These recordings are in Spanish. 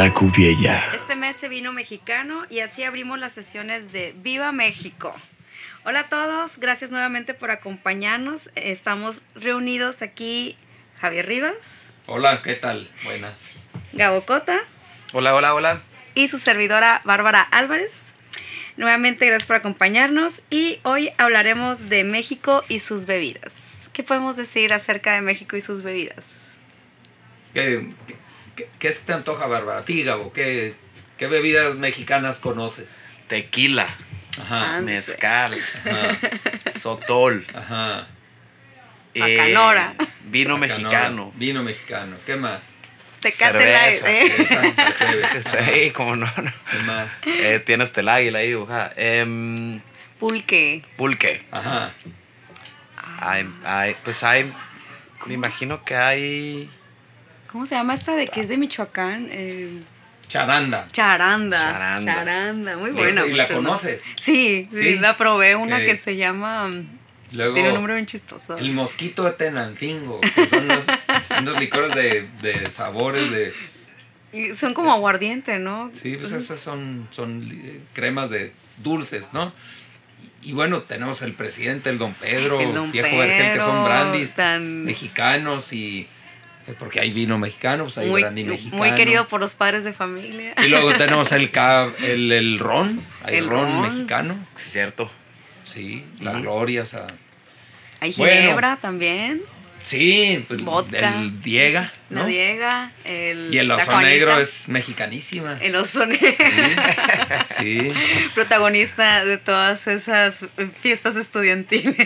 La. Este mes se vino mexicano y así abrimos las sesiones de Viva México. Hola a todos, gracias nuevamente por acompañarnos. Estamos reunidos aquí Javier Rivas, Hola, ¿qué tal? Buenas. Gabo Cota Hola, hola, hola. y su servidora Bárbara Álvarez. Nuevamente gracias por acompañarnos y hoy hablaremos de México y sus bebidas. ¿Qué podemos decir acerca de México y sus bebidas? ¿Qué, qué, qué- se te antoja, Bárbara? A ti, Gabo, ¿qué, qué bebidas mexicanas conoces? Tequila, Ajá, Ah, mezcal, ajá, sotol, ajá. Bacanora. vino Bacanora, mexicano. Vino mexicano. ¿Qué más? Tecate Cerveza. ¿eh? La chévere. Sí, como no, no. ¿Qué más? Eh, tienes el águila ahí dibujada. Em, Pulque. pulque. Ajá. Pues hay, me imagino que hay ¿Cómo se llama esta de que es de Michoacán? Eh, Charanda. charanda. Charanda. Charanda, muy ¿Y buena. la por cierto. conoces? Sí, sí, Sí. la probé, una que se llama... mm, Luego, Tiene un nombre bien chistoso. el mosquito de Tenancingo, que son unos, unos licores de, de sabores de... Y son como aguardiente, ¿no? Sí, pues esas son, son li- cremas de dulces, ¿no? Y, y bueno, tenemos el presidente, el Don Pedro, El Don viejo vergel, que son Pedro, brandis tan- mexicanos y... eh, Porque hay vino mexicano, pues hay muy, brandy mexicano. muy querido por los padres de familia. Y luego tenemos el, cab- el, el ron, hay El ron, ron. mexicano, sí, cierto. sí, la Ujú. gloria, o sea... Hay Bueno. ginebra también, Sí, pues Vodka. el Diega, la ¿no? Diega, el, Y el la oso negro es mexicanísima. El oso negro, Sí, protagonista de todas esas fiestas estudiantiles.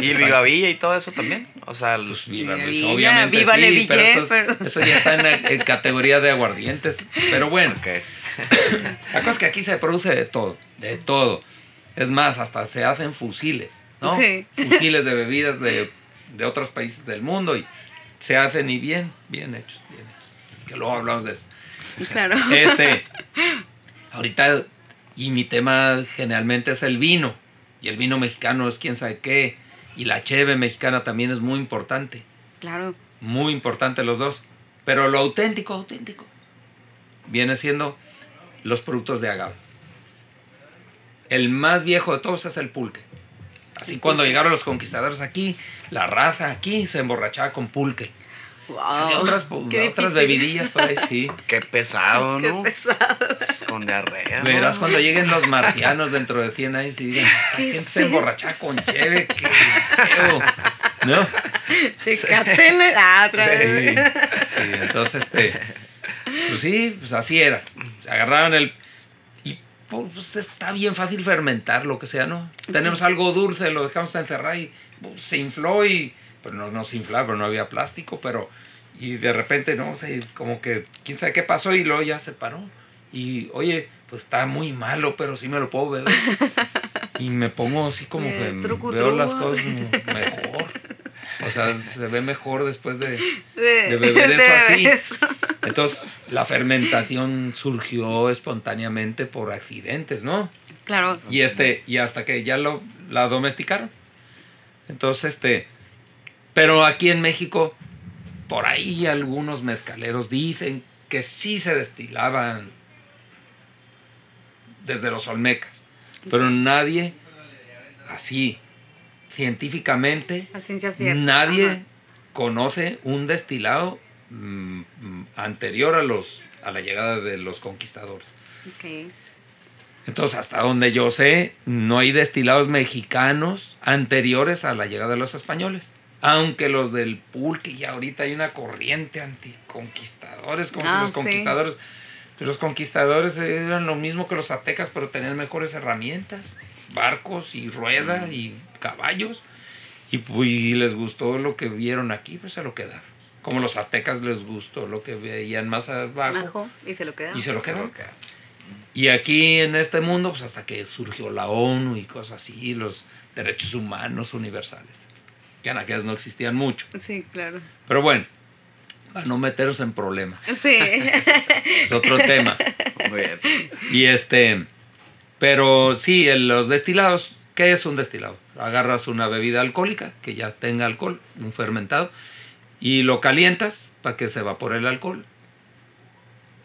Y Viva Villa y todo eso también. O sea, pues viva, Viva pues, Villa, obviamente viva sí, Le pero eso, es- pero- eso ya está en, la- en categoría de aguardientes. Pero bueno, la cosa es que aquí se produce de todo, de todo. Es más, hasta se hacen fusiles, ¿no? Sí. Fusiles de bebidas de, de otros países del mundo y se hacen y bien, bien hechos, bien hechos. Que luego hablamos de eso. claro. Este, ahorita, y mi tema generalmente es el vino. Y el vino mexicano es quién sabe qué. Y la cheve mexicana también es muy importante. Claro. Muy importante los dos. Pero lo auténtico, auténtico, viene siendo los productos de agave. El más viejo de todos es el pulque. Así cuando llegaron los conquistadores aquí, la raza aquí se emborrachaba con pulque. Wow. Otras, Qué bebidillas por ahí, sí. Qué pesado, Qué ¿no? pesado. Con diarrea. ¿no? Verás cuando lleguen los marcianos dentro de 100 años y digan, esta ¿Qué gente es se emborracha con cheve, qué feo. ¿No? Ah, otra Sí, vez. sí, entonces, este, pues sí, pues así era. Se agarraban el... Y pues está bien fácil fermentar lo que sea, ¿no? Tenemos algo dulce, lo dejamos encerrar y pues, se infló y... Pero no, no se inflaba, pero no había plástico, pero... Y de repente, no sé, como que quién sabe qué pasó y luego ya se paró. Y, oye, pues está muy malo, pero sí me lo puedo beber. Y me pongo así como Eh, que truco, veo truco. las cosas mejor. O sea, se ve mejor después de, De, de beber eso así. eso. Entonces, la fermentación surgió espontáneamente por accidentes, ¿no? Claro. Y este, y hasta que ya lo, la domesticaron. Entonces, este, pero aquí en México, por ahí algunos mezcaleros dicen que sí se destilaban desde los olmecas, pero nadie así, científicamente, A ciencia cierta. Nadie Ajá. conoce un destilado mm, mm, anterior a los a la llegada de los conquistadores. Entonces, hasta donde yo sé, no hay destilados mexicanos anteriores a la llegada de los españoles. Aunque los del pulque ya ahorita hay una corriente anticonquistadores, como si Ah, los sí. conquistadores, los conquistadores eran lo mismo que los aztecas, pero tenían mejores herramientas, barcos y rueda y caballos. Y pues y les gustó lo que vieron aquí, pues se lo quedaron. Como los aztecas les gustó lo que veían más abajo Ajo, y se lo queda. y se lo quedaron. Y aquí en este mundo, pues hasta que surgió la ONU y cosas así, los derechos humanos universales, que en aquellas no existían mucho. Sí, claro. Pero bueno, para no meteros en problemas, Sí. es otro tema. Muy bien. Y este, pero sí, en los destilados, ¿qué es un destilado? Agarras una bebida alcohólica que ya tenga alcohol, un fermentado, y lo calientas para que se evapore el alcohol.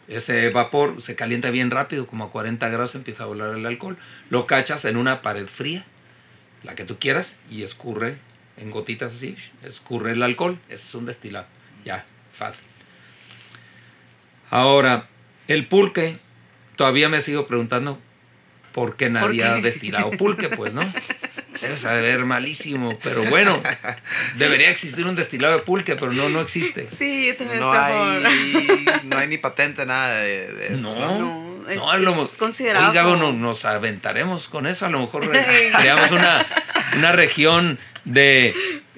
Ese vapor se calienta bien rápido, como a 40 grados empieza a volar el alcohol. Lo cachas en una pared fría, la que tú quieras, y escurre en gotitas así, escurre el alcohol. Es un destilado. Ya, fácil. Ahora, el pulque, todavía me sigo preguntando por qué nadie ha qué? destilado pulque, pues, ¿no? Debe saber malísimo, pero bueno, debería existir un destilado de pulque, pero no, no existe. Sí, yo también No favor. hay, no hay ni patente, nada de, de eso. No, No, es- no, a lo es mejor- considerado Oiga, bueno, como- nos aventaremos con eso, a lo mejor creamos una, una región de,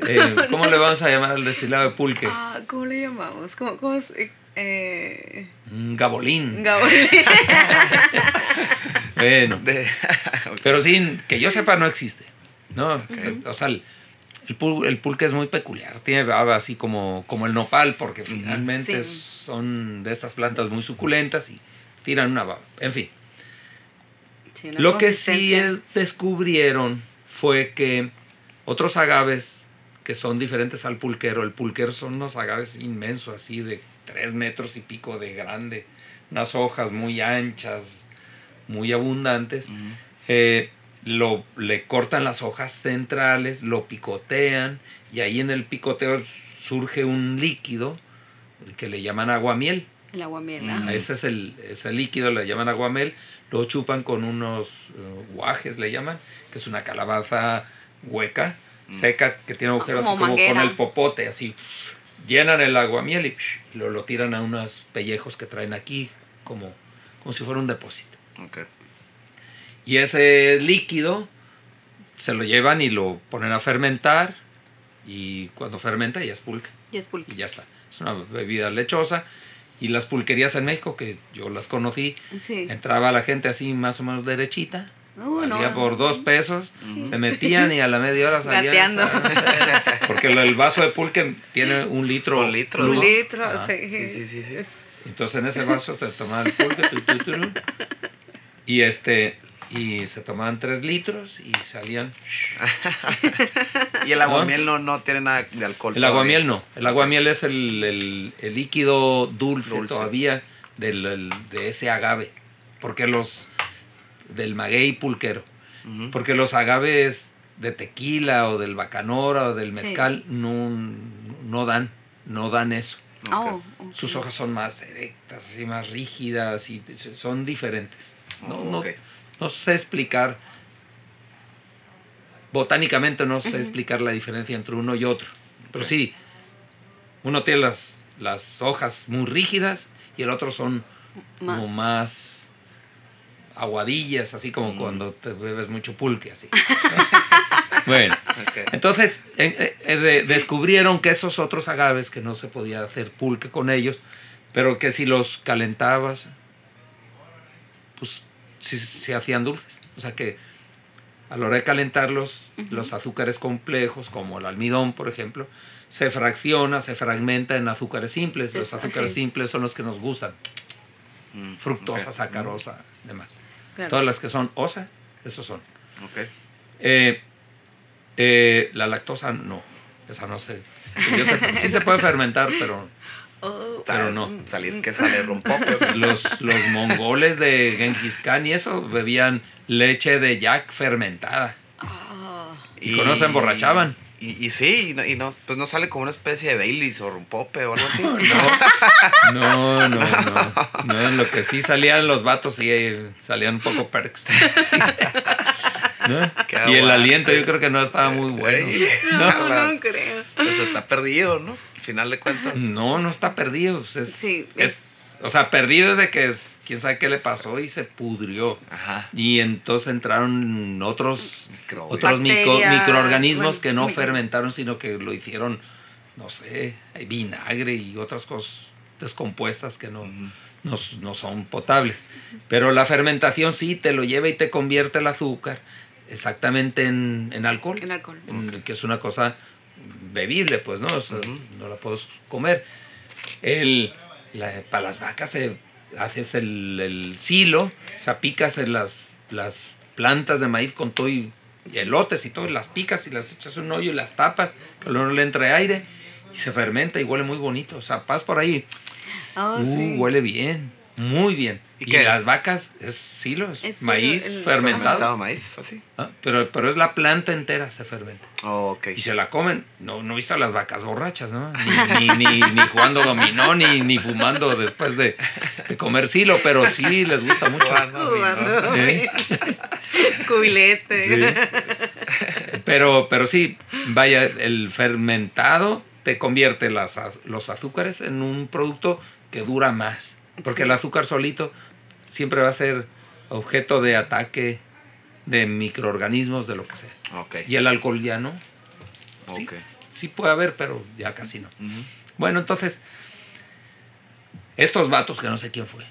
eh, ¿cómo le vamos a llamar al destilado de pulque? Ah, ¿Cómo le llamamos? ¿Cómo, cómo es? Eh, Eh, Un gabolín. Bueno, De- pero sí, que yo sepa no existe, ¿no? O sea, el, el pul- el pulque es muy peculiar, tiene baba así como, como el nopal, porque finalmente Sí. son de estas plantas muy suculentas y tiran una baba. En fin. Sí, una Lo que sí es- descubrieron fue que otros agaves que son diferentes al pulquero, el pulquero son unos agaves inmensos, así de tres metros y pico de grande, unas hojas muy anchas, muy abundantes. Eh, lo, le cortan las hojas centrales, lo picotean y ahí en el picoteo surge un líquido que le llaman aguamiel. El aguamiel. ¿ah? A Ese es el, ese líquido, le llaman aguamel, lo chupan con unos eh, guajes, le llaman, que es una calabaza hueca, Mm. seca, que tiene agujeros como así como con el popote, así. Llenan el aguamiel y lo, lo tiran a unos pellejos que traen aquí, como, como si fuera un depósito. Ok. Y ese líquido se lo llevan y lo ponen a fermentar, y cuando fermenta ya es pulque Y es pulque. y ya está. Es una bebida lechosa. Y las pulquerías en México, que yo las conocí, Sí. entraba la gente así más o menos derechita, Uh, valía no. por dos pesos, se metían y a la media hora salían. Porque el vaso de pulque tiene un litro. Litros, plus. Un litro, sí. Sí, sí, sí, sí. Es- Entonces en ese vaso se tomaban el pulque, tu, tu, tu, tu, y este, y se tomaban tres litros y salían. Y el aguamiel no, no tiene nada de alcohol. El aguamiel no. El aguamiel es el, el- el líquido dulce, Dulce. todavía del, el- de ese agave. Porque los. del maguey pulquero. Porque los agaves de tequila o del bacanora o del Sí. mezcal no, no dan. No dan eso. Oh. Sus hojas son más erectas, así más rígidas y son diferentes. No, Oh, no- no sé explicar. Botánicamente no sé explicar la diferencia entre uno y otro. Pero sí, uno tiene las, las hojas muy rígidas y el otro son como Más. más aguadillas, así como Mm. cuando te bebes mucho pulque, así. bueno, entonces eh, eh, eh, de- descubrieron que esos otros agaves, que no se podía hacer pulque con ellos, pero que si los calentabas, pues sí se hacían dulces. O sea que a la hora de calentarlos, Ujú. los azúcares complejos, como el almidón, por ejemplo, se fracciona, se fragmenta en azúcares simples. Los Es azúcares así. simples son los que nos gustan. Mm, Fructosa, sacarosa, demás. Claro. Todas las que son osa, esos son. Eh, eh, la lactosa no, esa no sé. Yo sé- sí se puede fermentar, pero Oh, Pero no. Salir que sale rompope. ok. los, los mongoles de Genghis Khan y eso bebían leche de yak fermentada. ah. Y con eso se emborrachaban. Y, y sí, y no, y no, pues no sale como una especie de Baileys o rompope o algo así. No, no, no. No, en lo que sí salían los vatos y eh, salían un poco perks. Sí. ¿No? Y el aliento yo creo que no estaba muy bueno. No, no creo. Pues está perdido, ¿no? Al final de cuentas. No, no está perdido. pues es, Sí, es- o sea, perdido es de que es, quién sabe qué le pasó y se pudrió. Ajá. Y entonces entraron otros, Microbios. otros micro- microorganismos bueno, que no micro- fermentaron, sino que lo hicieron, no sé, vinagre y otras cosas descompuestas que no, no, no son potables. Pero la fermentación sí te lo lleva y te convierte el azúcar exactamente en, en alcohol, El alcohol. en- que es una cosa bebible, pues, ¿no? O sea, Ujú. no la puedes comer. El, la- para las vacas se, haces el, el silo, o sea, picas en las, las plantas de maíz con todo y, y elotes y todo, las picas y las echas en un hoyo y las tapas, que luego le entre aire y se fermenta y huele muy bonito. O sea, pas por ahí, Oh, uh, sí. huele bien. Muy bien. ¿Y las es? vacas es silo, es, Es silo, maíz el- fermentado. Fermentado maíz, así. Ah, Pero, pero es la planta entera se fermenta. Oh, ok. Y se la comen. No, no he visto a las vacas borrachas, ¿no? Ni, ni, ni, ni jugando dominó, ni, ni fumando después de, de comer silo, pero sí les gusta mucho. Jugando Jugando. ¿Eh? Cubilete. Sí. Pero, pero sí, vaya, el fermentado te convierte las, los azúcares en un producto que dura más. Porque el azúcar solito siempre va a ser objeto de ataque de microorganismos, de lo que sea. Y el alcohol ya no. Sí, Ok. sí puede haber, pero ya casi no. Bueno, entonces, estos vatos, que no sé quién fue,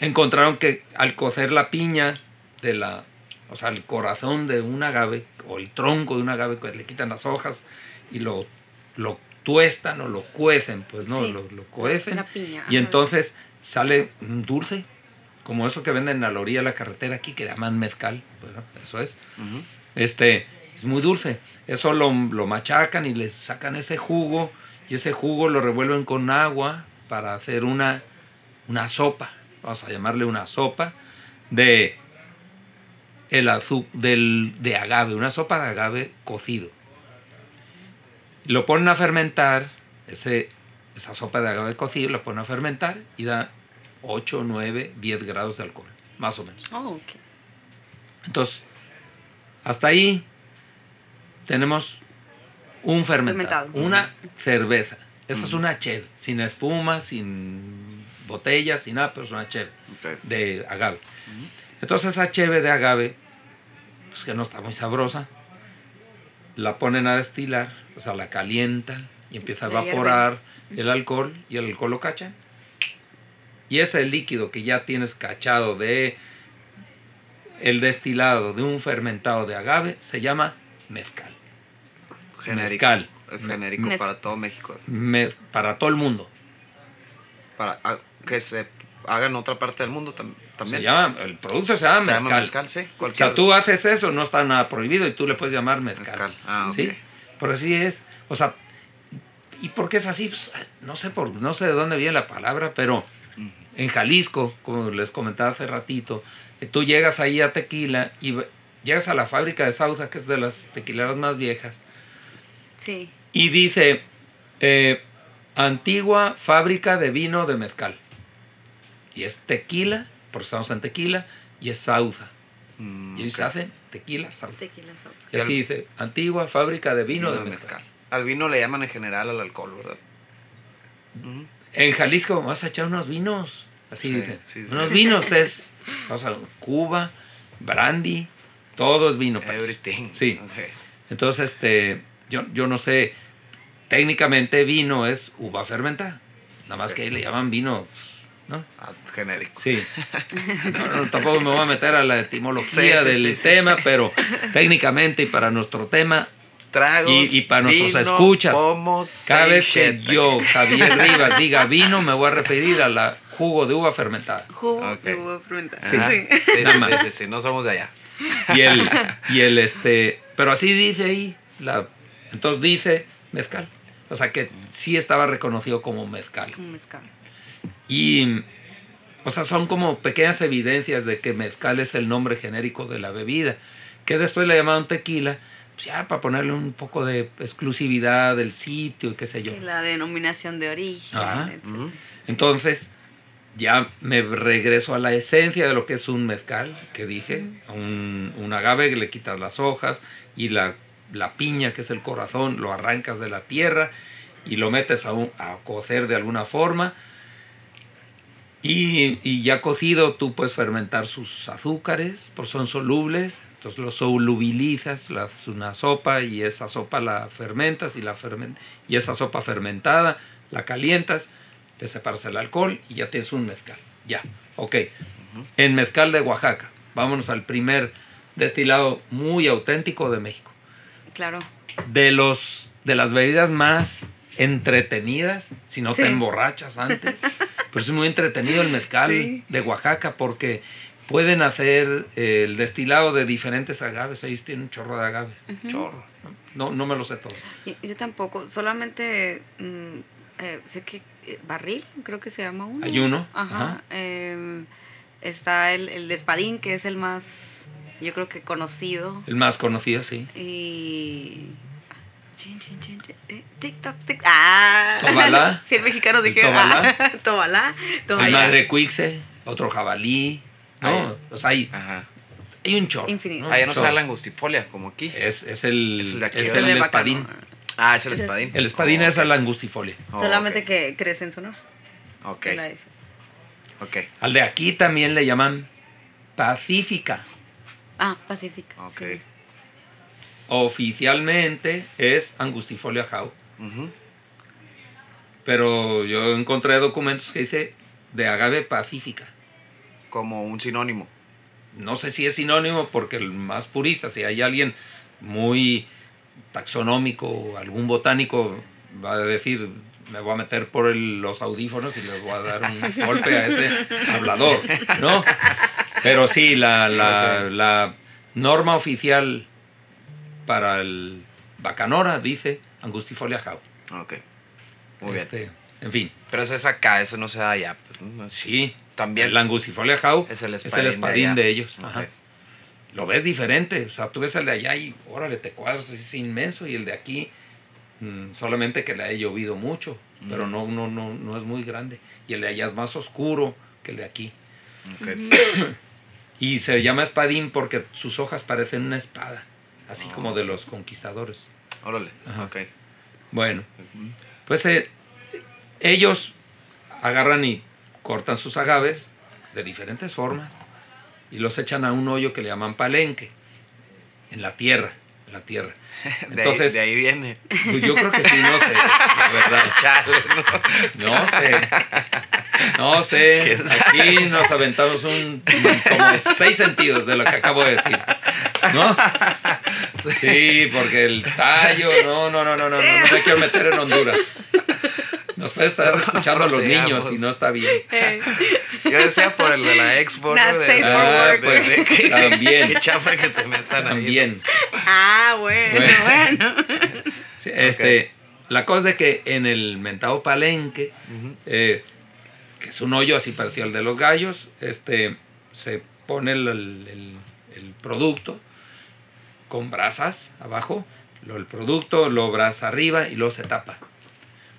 encontraron que al cocer la piña de la, o sea, el corazón de un agave, o el tronco de un agave, que le quitan las hojas y lo, lo tuestan o lo cuecen, pues no, Sí. lo, lo cuecen. La piña. Y entonces sale un dulce, como eso que venden a la orilla de la carretera aquí, que llaman mezcal, bueno, eso es. Este, es muy dulce. Eso lo, lo machacan y le sacan ese jugo y ese jugo lo revuelven con agua para hacer una, una sopa. Vamos a llamarle una sopa de el azu- del, de agave, una sopa de agave cocido. Lo ponen a fermentar, ese, esa sopa de agave cocido lo ponen a fermentar y da 8, 9, 10 grados de alcohol, más o menos. Oh, ok. Entonces, hasta ahí tenemos un fermentado, Fermentado. una cerveza. Esa es una cheve, sin espuma, sin botella, sin nada, pero es una cheve de agave. Entonces esa cheve de agave, pues que no está muy sabrosa, la ponen a destilar, o sea, la calientan y empieza a evaporar el alcohol y el alcohol lo cachan. Y ese líquido que ya tienes cachado de el destilado de un fermentado de agave se llama mezcal. Genérico. Mezcal. Es Me- genérico mez- para todo México. así. Me- para todo el mundo. Para ah, que se haga en otra parte del mundo tam- también. Se llama, el producto se llama Se mezcal. llama mezcal, sí. O sea, Cualquier tú haces eso, no está nada prohibido y tú le puedes llamar mezcal. mezcal. Ah, ok. ¿Sí? Pero así es. O sea, ¿y por qué es así? Pues, no sé por, no sé de dónde viene la palabra, pero en Jalisco, como les comentaba hace ratito, eh, tú llegas ahí a Tequila y llegas a la fábrica de Sauza, que es de las tequileras más viejas, Sí. y dice eh, antigua fábrica de vino de mezcal. Y es tequila, porque estamos en tequila, y es Sauza. Mm, Y ellos ok. hacen tequila Sauza. Tequila salsa. Y así dice, antigua fábrica de vino, de mezcal. Al vino le llaman en general al alcohol, ¿verdad? En Jalisco vas a echar unos vinos. Así Sí, dicen. sí, sí. unos vinos es. Vamos a Cuba, brandy, todo es vino. Everything. Sí. Entonces, este, yo, yo no sé. Técnicamente vino es uva fermentada. Nada más que ahí le llaman vino, ¿no? Ah, genérico. Sí. No, no, tampoco me voy a meter a la etimología Sí, sí, del sí, sí. tema, pero técnicamente y para nuestro tema, Tragos. Y- y para nuestros vino, escuchas, pomos, cada vez que yo, Javier Rivas, diga vino, me voy a referir a la jugo de uva fermentada. Jugo de uva fermentada. Sí. Ajá. Sí. Sí, sí, Nada sí, más. sí, sí, no somos de allá. Y el, y el este, pero así dice ahí, la, entonces dice mezcal. O sea que sí estaba reconocido como mezcal. Como mezcal. Y, o sea, son como pequeñas evidencias de que mezcal es el nombre genérico de la bebida. Que después le llamaron tequila, pues ya para ponerle un poco de exclusividad del sitio y qué sé yo. Y la denominación de origen. Etc. Entonces, ya me regreso a la esencia de lo que es un mezcal, que dije, un, un agave que le quitas las hojas y la, la piña, que es el corazón, lo arrancas de la tierra y lo metes a, un- a cocer de alguna forma. Y, y ya cocido tú puedes fermentar sus azúcares, porque son solubles, entonces los solubilizas, la haces una sopa y esa sopa la fermentas y, la fermen- y esa sopa fermentada la calientas, le separas el alcohol y ya tienes un mezcal. Ya, ok. En mezcal de Oaxaca, vámonos al primer destilado muy auténtico de México. Claro. De, los, de las bebidas más entretenidas, si no te Sí. emborrachas antes, pero es muy entretenido el mezcal Sí. de Oaxaca porque pueden hacer eh, el destilado de diferentes agaves. Ellos tienen un chorro de agaves. Chorro. ¿no? No, me lo sé todo. Yo tampoco, solamente mm, eh, sé que eh, barril, creo que se llama uno. Hay uno, Ajá. ajá. em, está el, el de espadín, que es el más, yo creo que conocido. El más conocido, sí. Y. Chin, chin, chin, chin, eh, TikTok, TikTok. ¡Ah! Tobalá. Si el mexicano El dijera. tobalá. ah. El Tobalá. madre cuixe, otro jabalí. No, Ay. o sea, hay, Ajá. hay un chorro. Infinito. ¿no? Allá no se Chorro. da la angustifolia, como aquí. Es, es el, Es el de aquí, es el espadín. Ah, es el es- espadín. El espadín Oh, es ok. la angustifolia. Oh, Solamente ok. que crece en Sonora. Ok, ok, Al de aquí también le llaman pacífica. Ah, Pacífica. ok. sí. Oficialmente es angustifolia jau. Pero yo encontré documentos que dice de agave pacífica. Como un sinónimo. No sé si es sinónimo porque el más purista, si hay alguien muy taxonómico, algún botánico, va a decir, me voy a meter por el- los audífonos y les voy a dar un golpe a ese hablador, ¿no? Pero sí, la, la- la norma oficial para el bacanora dice angustifolia jau. Ok. Muy bien. Este, en fin, Pero ese es acá, ese no se da allá. Pues, ¿no? Es- sí, También la angustifolia jau es el es espadín, el espadín de, ellos. Ajá. Lo ves diferente, o sea, tú ves el de allá y órale, te cuadras, es inmenso, y el de aquí mm, solamente que le ha llovido mucho, pero no, no, no, no es muy grande. Y el de allá es más oscuro que el de aquí. Ok. Y se llama espadín porque sus hojas parecen una espada, así como de los conquistadores. Órale. Ajá. Ok. Bueno, pues eh, ellos agarran y cortan sus agaves de diferentes formas y los echan a un hoyo que le llaman palenque, en la tierra, en la tierra. De, Entonces, ahí, de ahí viene. pues yo creo que sí, no sé, la verdad. Chale, ¿no? No sé. No sé. Aquí nos aventamos un como seis sentidos de lo que acabo de decir. ¿No? Sí, porque el tallo, no, no, no, no, no, no, no me quiero meter en Honduras. Nos puede estar escuchando a los niños y no está bien. Eh, Yo decía por el de la expo. Not ¿no? De- safe Ah, pues que- también, Qué chafa que te metan ahí. también. ah, bueno, Bueno. bueno. Sí, este, La cosa es que en el mentado palenque, eh, que es un hoyo así parecido al de los gallos, este, se pone el, el- el- el producto con brasas abajo, lo, el producto lo brasa arriba y luego se tapa,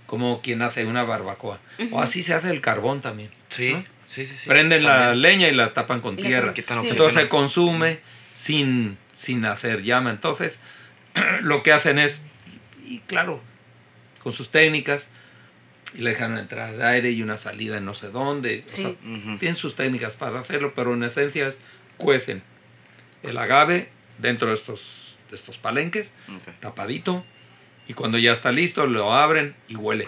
como quien hace una barbacoa. O así se hace el carbón también. Sí, ¿no? sí, sí, sí. Prenden la leña y la tapan con tierra. Sí. Entonces se consume sin, sin hacer llama. Entonces, lo que hacen es, y claro, con sus técnicas, y le dejan una entrada de aire y una salida en no sé dónde. O tienen sus técnicas para hacerlo, pero en esencia es, cuecen el agave dentro de estos, de estos palenques, tapadito, y cuando ya está listo, lo abren y huele.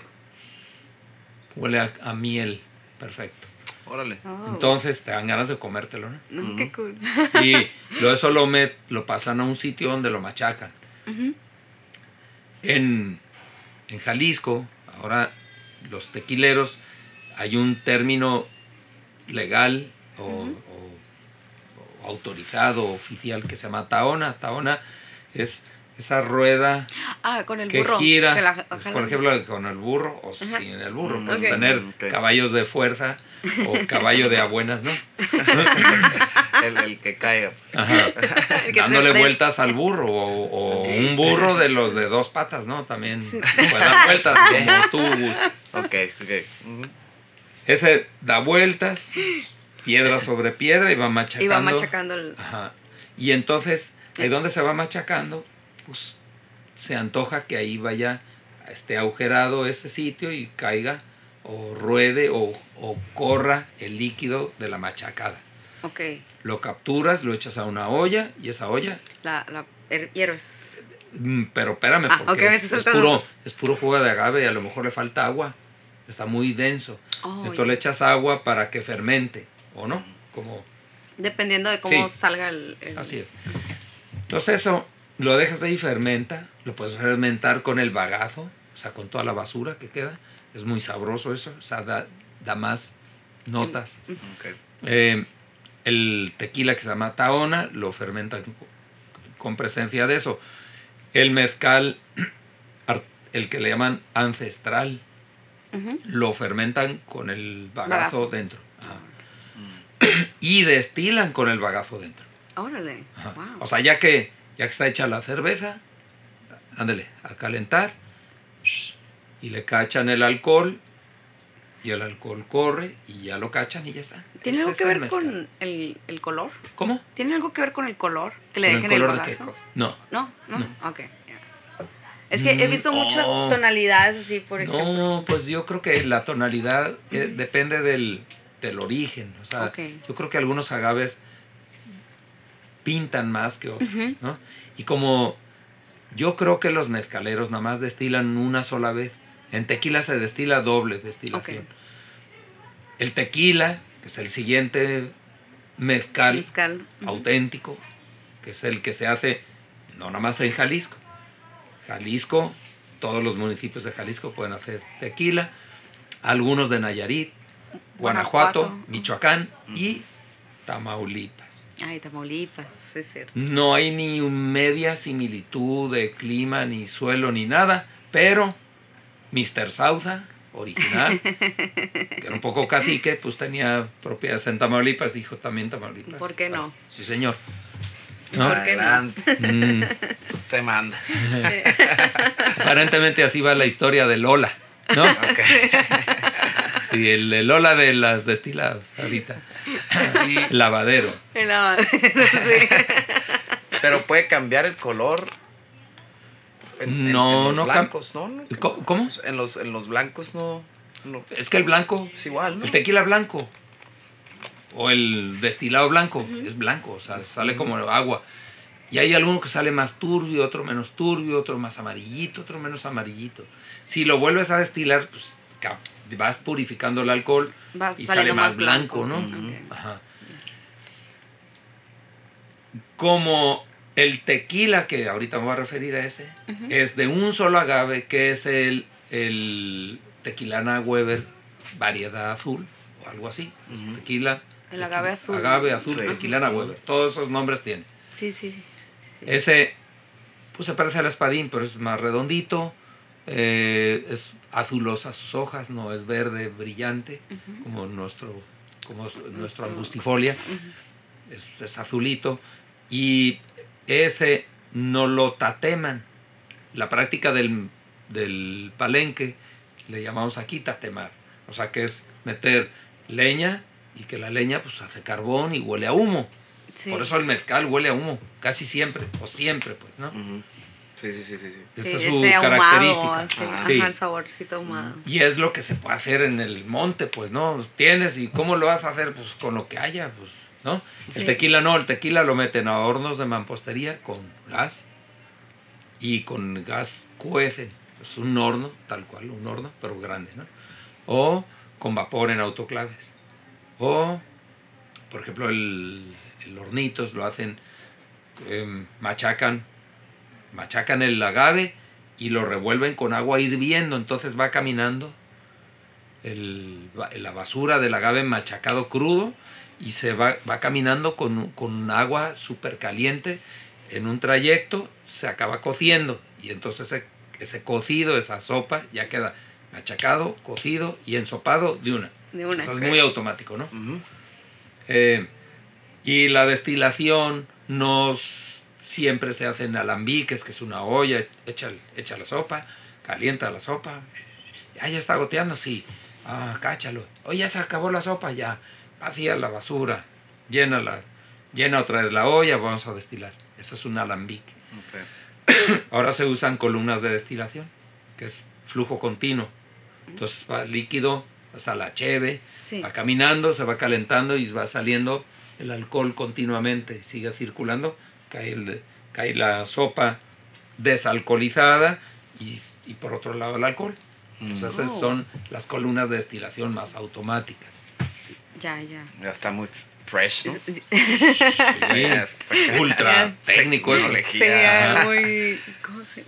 Huele a, a miel. Perfecto. Órale. Oh. Entonces te dan ganas de comértelo, ¿no? No, qué cool. Y lo, eso lo, met- lo pasan a un sitio donde lo machacan. En, en Jalisco, ahora los tequileros, hay un término legal o autorizado, oficial, que se llama taona. Taona es esa rueda Ah, con el que burro. gira, que la- pues, por ejemplo, con el burro o Ajá. sin el burro. Mm, Puedes tener ok. caballos de fuerza o caballo de abuenas, ¿no? El, el que caiga. Ajá. El que se dándole vueltas al burro o, o un burro de los de dos patas, ¿no? También Sí. puede dar vueltas como tú gustes. Ok, ok. Ese da vueltas, piedra sobre piedra y va machacando. Y va machacando el. Ajá. Y entonces, ahí donde se va machacando, pues se antoja que ahí vaya, esté agujerado ese sitio y caiga o ruede o, o corra el líquido de la machacada. Ok. Lo capturas, lo echas a una olla y esa olla La, la hierves. Mm, Pero espérame, Ah, porque es, puro, es puro jugo de agave y a lo mejor le falta agua. Está muy denso. Oh, Entonces le echas agua para que fermente, ¿o no? Como Dependiendo de cómo Sí. salga el. el- así es. Entonces eso lo dejas ahí fermenta, lo puedes fermentar con el bagazo, o sea, con toda la basura que queda. Es muy sabroso eso, o sea, da, da más notas. Eh, el tequila que se llama taona lo fermentan con, presencia de eso. El mezcal, el que le llaman ancestral, lo fermentan con el bagazo, Bagazo. dentro. Y destilan con el bagazo dentro. Órale. Wow. O sea, ya que, ya que está hecha la cerveza, ándale, a calentar y le cachan el alcohol y el alcohol corre y ya lo cachan y ya está. ¿Tiene Ese algo que ver con el, el color? ¿Cómo? ¿Tiene algo que ver con el color? Que le ¿Con el dejen el, color de qué cosa? No. No, no, No. ok. ya. Es que he Mm, visto muchas oh. tonalidades así, por ejemplo. No, pues yo creo que la tonalidad eh, depende del, del origen. O sea, Ok. yo creo que algunos agaves pintan más que otros. ¿no? Y como yo creo que los mezcaleros nada más destilan una sola vez. En tequila se destila doble destilación. El tequila, que es el siguiente mezcal, auténtico, que es el que se hace no nada más en Jalisco. Jalisco, todos los municipios de Jalisco pueden hacer tequila, algunos de Nayarit, Guanajuato, Guanajuato. Michoacán y Tamaulipas. Ay, Tamaulipas, es cierto. No hay ni media similitud de clima, ni suelo, ni nada, pero Mr. Sauza, original, que era un poco cacique, pues tenía propiedades en Tamaulipas, dijo también Tamaulipas. ¿Por qué no? Sí, señor. ¿No? ¿Por qué no? Adelante, Mm, te manda. aparentemente así va la historia de Lola, ¿no? Ok. Sí, el, el Lola de las destilados, ahorita. Y lavadero. El lavadero, sí. Pero puede cambiar el color. No, los no blancos, ¿no? ¿no? ¿Cómo- cómo? En los, en los blancos no, no- Es que el blanco, Es igual, ¿no? el tequila blanco o el destilado blanco es blanco, o sea, sale como agua. Y hay alguno que sale más turbio, otro menos turbio, otro más amarillito, otro menos amarillito. Si lo vuelves a destilar, pues vas purificando el alcohol Vas y sale más blanco, ¿no? Ajá. Como el tequila, que ahorita me voy a referir a ese, es de un solo agave, que es el, el tequilana Weber variedad azul, o algo así. Tequila. El agave azul. Agave azul, Sí. tequilana Weber. Todos esos nombres tiene. Sí, sí, sí. sí. Ese, pues se parece al espadín, pero es más redondito. Eh, es azulosa sus hojas, no es verde brillante como nuestro, como nuestro Nuestro- angustifolia. Es, es azulito. Y ese no lo tateman. La práctica del, del palenque le llamamos aquí tatemar. O sea que es meter leña y que la leña pues hace carbón y huele a humo. Sí. Por eso el mezcal huele a humo, casi siempre, o siempre, pues, ¿no? Sí, sí, sí. sí. Esa Sí, es su ese ahumado, característica. así, Ah. Sí. Ajá, el saborcito ahumado. Y es lo que se puede hacer en el monte, pues, ¿no? Tienes y cómo lo vas a hacer, pues, con lo que haya, pues, ¿no? El Sí. tequila no, el tequila lo meten a hornos de mampostería con gas y con gas cuecen. Es un horno, tal cual, un horno, pero grande, ¿no? O con vapor en autoclaves. O, por ejemplo, el, el hornitos lo hacen, em, machacan, machacan el agave y lo revuelven con agua hirviendo, entonces va caminando el- la basura del agave machacado crudo y se va, va caminando con, con agua súper caliente en un trayecto, se acaba cociendo y entonces ese, ese cocido, esa sopa ya queda machacado, cocido y ensopado de una. De una. Eso es muy automático, ¿no? Eh, y la destilación no s- siempre se hace en alambiques, que es una olla, echa, echa la sopa, calienta la sopa. Ah, ya está goteando, sí. Ah, cáchalo. Oye, ya se acabó la sopa, ya. Vacía la basura. Llena, la, llena otra vez la olla, vamos a destilar. Ese es un alambique. Ahora se usan columnas de destilación, que es flujo continuo. Entonces va líquido, pasa la cheve, Sí. va caminando, se va calentando y va saliendo el alcohol continuamente sigue circulando. Cae, el- cae la sopa desalcoholizada y, y por otro lado el alcohol. Entonces esas Oh. son las columnas de destilación más automáticas. Ya, ya. Ya está muy fresh, ¿no? Sí, acá. ultra técnico eso. Sí, muy. ¿Cómo se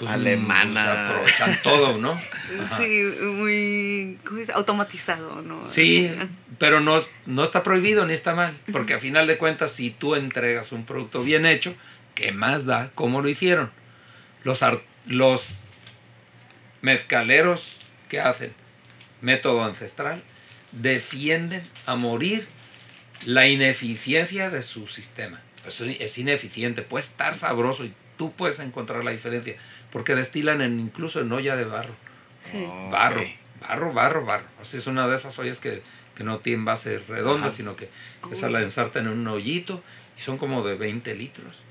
Pues, Alemana. aprovechan todo, ¿no? Ajá. Sí, muy. ¿Cómo se dice? Automatizado, ¿no? Sí, pero no, no está prohibido ni está mal, porque a final de cuentas, si tú entregas un producto bien hecho, ¿qué más da cómo lo hicieron? Los, los mezcaleros, ¿qué hacen? método ancestral, defienden a morir la ineficiencia de su sistema. Pues es ineficiente, puede estar sabroso y tú puedes encontrar la diferencia, porque destilan en, incluso en olla de barro. Sí. Oh, Barro, barro, barro, barro. Sea, es una de esas ollas que, que no tienen base redonda, Ajá. sino que Oh. esa la ensartan en un hoyito y son como de 20 litros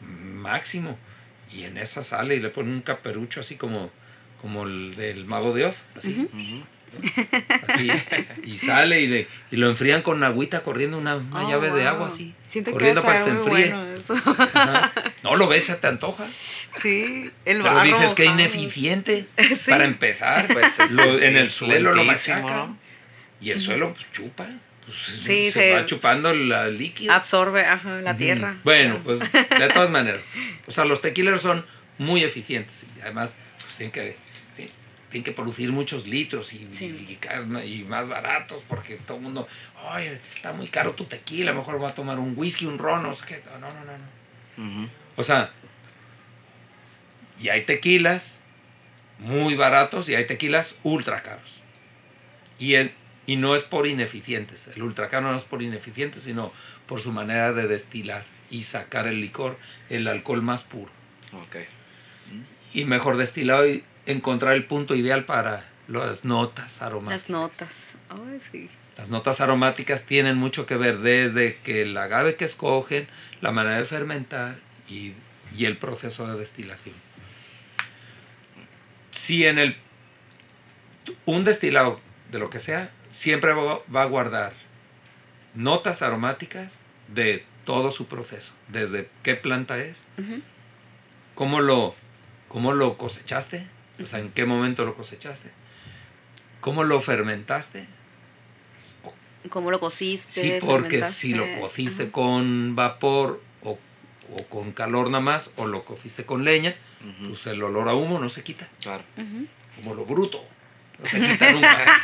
máximo. Y en esa sale y le ponen un caperucho así como, como el del mago de Oz, así. Así, y sale y, le, y lo enfrían con agüita corriendo una, una Oh, llave de agua así, Siento corriendo para que se enfríe. bueno eso. Ajá. No lo ves, se te antoja. Sí, el Pero barro dices que ineficiente. Sí. Para empezar, Pues es- lo- es- en el suelo lo machacan. ¿no? Y el suelo pues, chupa. pues, Sí, se, se- va chupando la líquido. Absorbe, ajá, la tierra. Bueno, pues de todas maneras. O sea, los tequileros son muy eficientes y además pues, tienen, que, tienen que producir muchos litros y, Sí. y y más baratos porque todo el mundo, oye, está muy caro tu tequila, mejor voy a tomar un whisky, un ron, no sé qué. No, no, no, no. Ujú. O sea, y hay tequilas muy baratos y hay tequilas ultra caros. Y, el, y no es por ineficientes. El ultra caro no es por ineficientes, sino por su manera de destilar y sacar el licor, el alcohol más puro. Ok. Y mejor destilado y encontrar el punto ideal para las notas aromáticas. Las notas. Ay, sí. Las notas aromáticas tienen mucho que ver desde que el agave que escogen, la manera de fermentar y, y el proceso de destilación. Si en el un destilado de lo que sea siempre va, a guardar notas aromáticas de todo su proceso, desde qué planta es, cómo lo, cómo lo cosechaste, o sea, en qué momento lo cosechaste, cómo lo fermentaste, ¿Cómo lo cociste? Sí, porque si lo cociste Ajá. con vapor o, o con calor nada más, o lo cociste con leña, pues el olor a humo no se quita, Claro. Como lo bruto. No se quita nunca.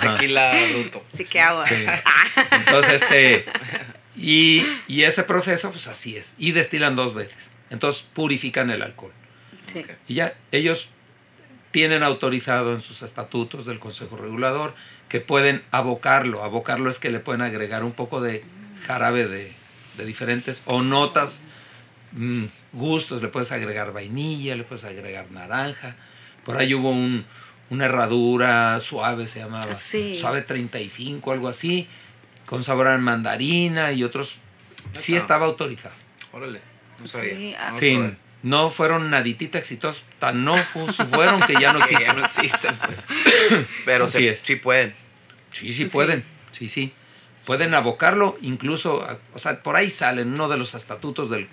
Tequila bruto. Sí, ¿qué? Sí. Entonces, este. Y, y ese proceso, pues así es. Y destilan dos veces. Entonces purifican el alcohol. Sí. Y ya ellos tienen autorizado en sus estatutos del Consejo Regulador que pueden abocarlo. Abocarlo es que le pueden agregar un poco de jarabe de, de diferentes o notas, mm, gustos. Le puedes agregar vainilla, le puedes agregar naranja. Por ahí hubo un, una herradura suave, se llamaba. Sí. Suave 35, algo así, con sabor a mandarina y otros. Sí estaba autorizado. Órale. No Sí, sabía. ah. No Sí. No fueron naditita exitosos, tan no fu- fueron que ya no Que ya existen. no existen, pues. Pero Así es. sí pueden. Sí, sí pueden, sí, sí. Pueden abocarlo, incluso, o sea, por ahí salen uno de los estatutos del,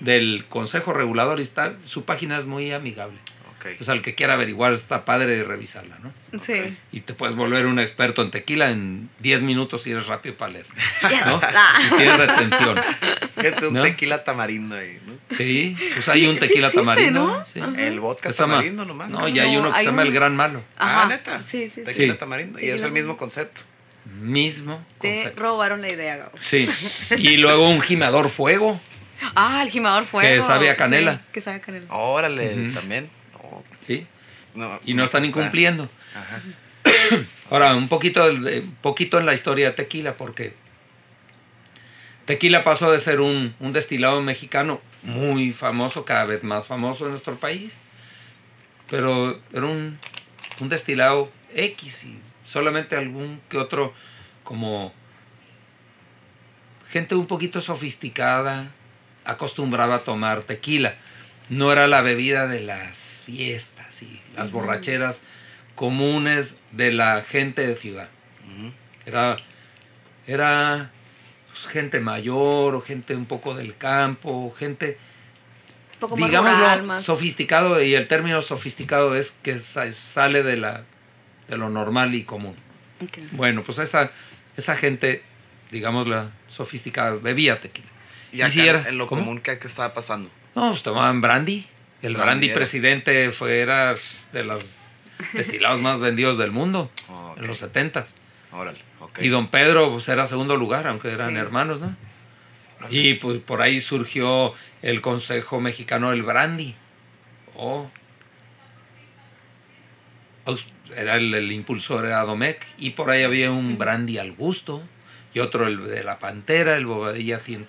del Consejo Regulador y está, su página es muy amigable. Ok. O sea, el que quiera averiguar está padre revisarla, ¿no? Sí. Y te puedes volver un experto en tequila en 10 minutos si eres rápido para leer. ¿no? Y tienes retención. Fíjate, un ¿No? tequila tamarindo ahí, ¿no? Sí, pues hay un sí tequila existe, tamarindo. ¿no? Sí. Ajá. El vodka llama- tamarindo nomás. No, y hay No, uno que hay se llama un- El Gran Malo. Ajá. Ah, ¿neta? Sí, sí, sí. Tequila Sí. tamarindo. Y es el mismo concepto. Mismo Te robaron la idea, Gabo. Sí. Y luego un gimador fuego. Ah, el gimador fuego. Que sabe a canela. Sí, que sabe a canela. Órale, también. ¿sí? no, Y no están está. incumpliendo. Ajá. Ahora, un poquito, un poquito en la historia de tequila, porque tequila pasó de ser un, un destilado mexicano muy famoso, cada vez más famoso en nuestro país, pero era un, un destilado X y solamente algún que otro como gente un poquito sofisticada acostumbraba a tomar tequila. No era la bebida de las fiestas y las borracheras comunes de la gente de ciudad. Era, era pues, gente mayor o gente un poco del campo, gente, Un poco más digámoslo, rural, más. sofisticado, y el término sofisticado es que sa- sale de, la, de lo normal y común. Bueno, pues esa, esa gente, digamos la sofisticada, bebía tequila. Y ¿Y acá si era? en lo ¿Cómo? común que que estaba pasando. No, pues tomaban brandy. El Brandy brandy era. presidente fue era pues, de los destilados más vendidos del mundo Oh, en ok. los setentas. Órale, Y don Pedro pues, era segundo lugar, aunque eran Sí. hermanos, ¿no? Y pues por ahí surgió el Consejo Mexicano del Brandy. Oh. era el, el impulsor era Domecq, y por ahí había un brandy al gusto, y otro el de la Pantera, el Bobadilla 100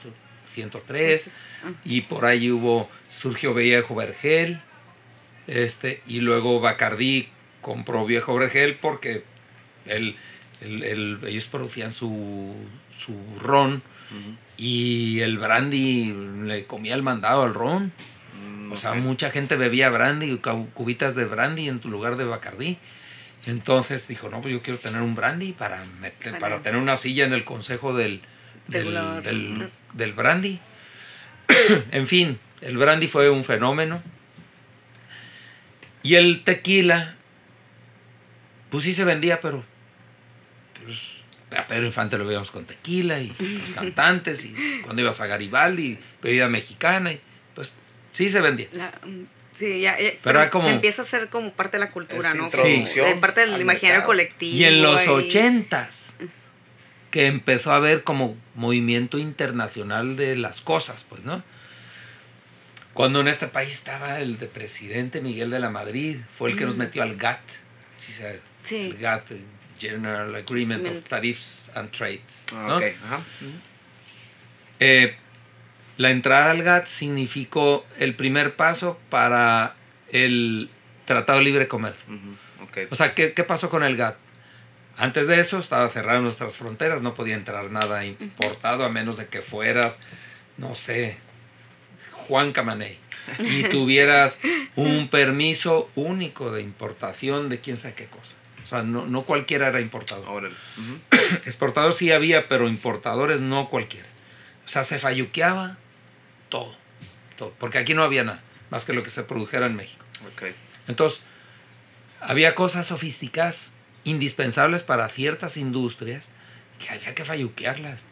103, Entonces, ah, y por ahí hubo, surgió Viejo Vergel, este, y luego Bacardí compró Viejo Vergel porque él, el- el- ellos producían su, su ron y el brandy le comía el mandado al ron. Mm, O sea, mucha gente bebía brandy, cu- cubitas de brandy en tu lugar de Bacardí. Entonces dijo, no, pues yo quiero tener un brandy para, meter, Para- para tener una silla en el consejo del, del- del brandy. en fin, el brandy fue un fenómeno. Y el tequila, pues sí se vendía, pero pues, a Pedro Infante lo veíamos con tequila y los cantantes y cuando ibas a Garibaldi, bebida mexicana y pues sí se vendía. la- mm, sí, ya, ya Pero se, como- se empieza a ser como parte de la cultura, ¿no? Como de parte del imaginario mercado. colectivo. Y en los y- ochentas, que empezó a haber como movimiento internacional de las cosas, pues, ¿no? Cuando en este país estaba el de presidente Miguel de la Madrid, fue el que nos Mm. metió al GATT, ¿sí? Sí. el GATT, General Agreement of. Tariffs and Trades. Ah, ¿no? ok, ajá. Ujú. Eh, la entrada al GATT significó el primer paso para el Tratado de Libre Comercio. Ujú, ok. O sea, ¿qué, qué pasó con el GATT? Antes de eso estaba cerrado nuestras fronteras, no podía entrar nada importado a menos de que fueras, no sé, Juan Camaney y tuvieras un permiso único de importación de quién sabe qué cosa. O sea, no, no cualquiera era importador. Órale. Exportador sí había, pero importadores no cualquiera. O sea, se falluqueaba todo, todo, porque aquí no había nada, más que lo que se produjera en México. Entonces, había cosas sofisticadas indispensables para ciertas industrias que había que falluquearlas.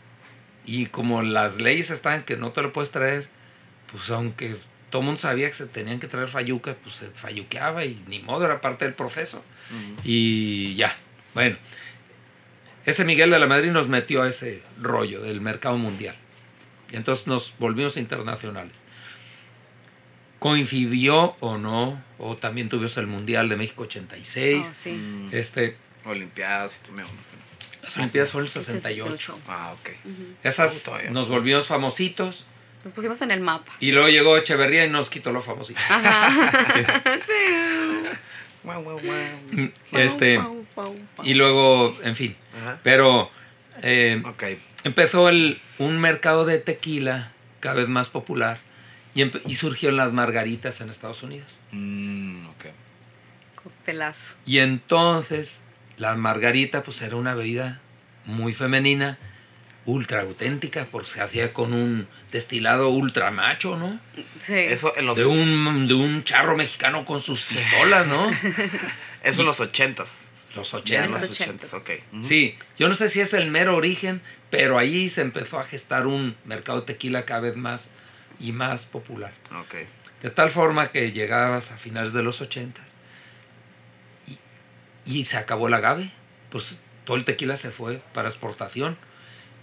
Y como las leyes están que no te lo puedes traer, pues aunque todo el mundo sabía que se tenían que traer falluca, pues se falluqueaba y ni modo, era parte del proceso. Y ya, bueno. Ese Miguel de la Madrid nos metió a ese rollo del mercado mundial. Y entonces nos volvimos internacionales. Coincidió o no, o también tuvimos el Mundial de México 86. Oh, sí. Mm, Este, Olimpiadas y tú me las Olimpiadas fueron el Ese es el 68. show. Ah, ok. Esas nos volvimos famositos. Nos pusimos en el mapa. Y luego llegó Echeverría y nos quitó los famositos. Ajá. Guau, guau, guau. Este, y luego, en fin. Ajá. Pero eh, empezó el, un mercado de tequila cada vez más popular y, y surgieron las margaritas en Estados Unidos. Mm, ok. Coctelazo. Y entonces la margarita pues era una bebida muy femenina, ultra auténtica, porque se hacía con un destilado ultra macho, ¿no? Sí. Eso en los, De un, de un charro mexicano con sus pistolas, ¿no? eso en los ochentas. Los ochentas. los ochentas, ok. Sí, yo no sé si es el mero origen, pero ahí se empezó a gestar un mercado de tequila cada vez más y más popular. Ok. De tal forma que llegabas a finales de los 80 y, y se acabó el agave. Pues todo el tequila se fue para exportación.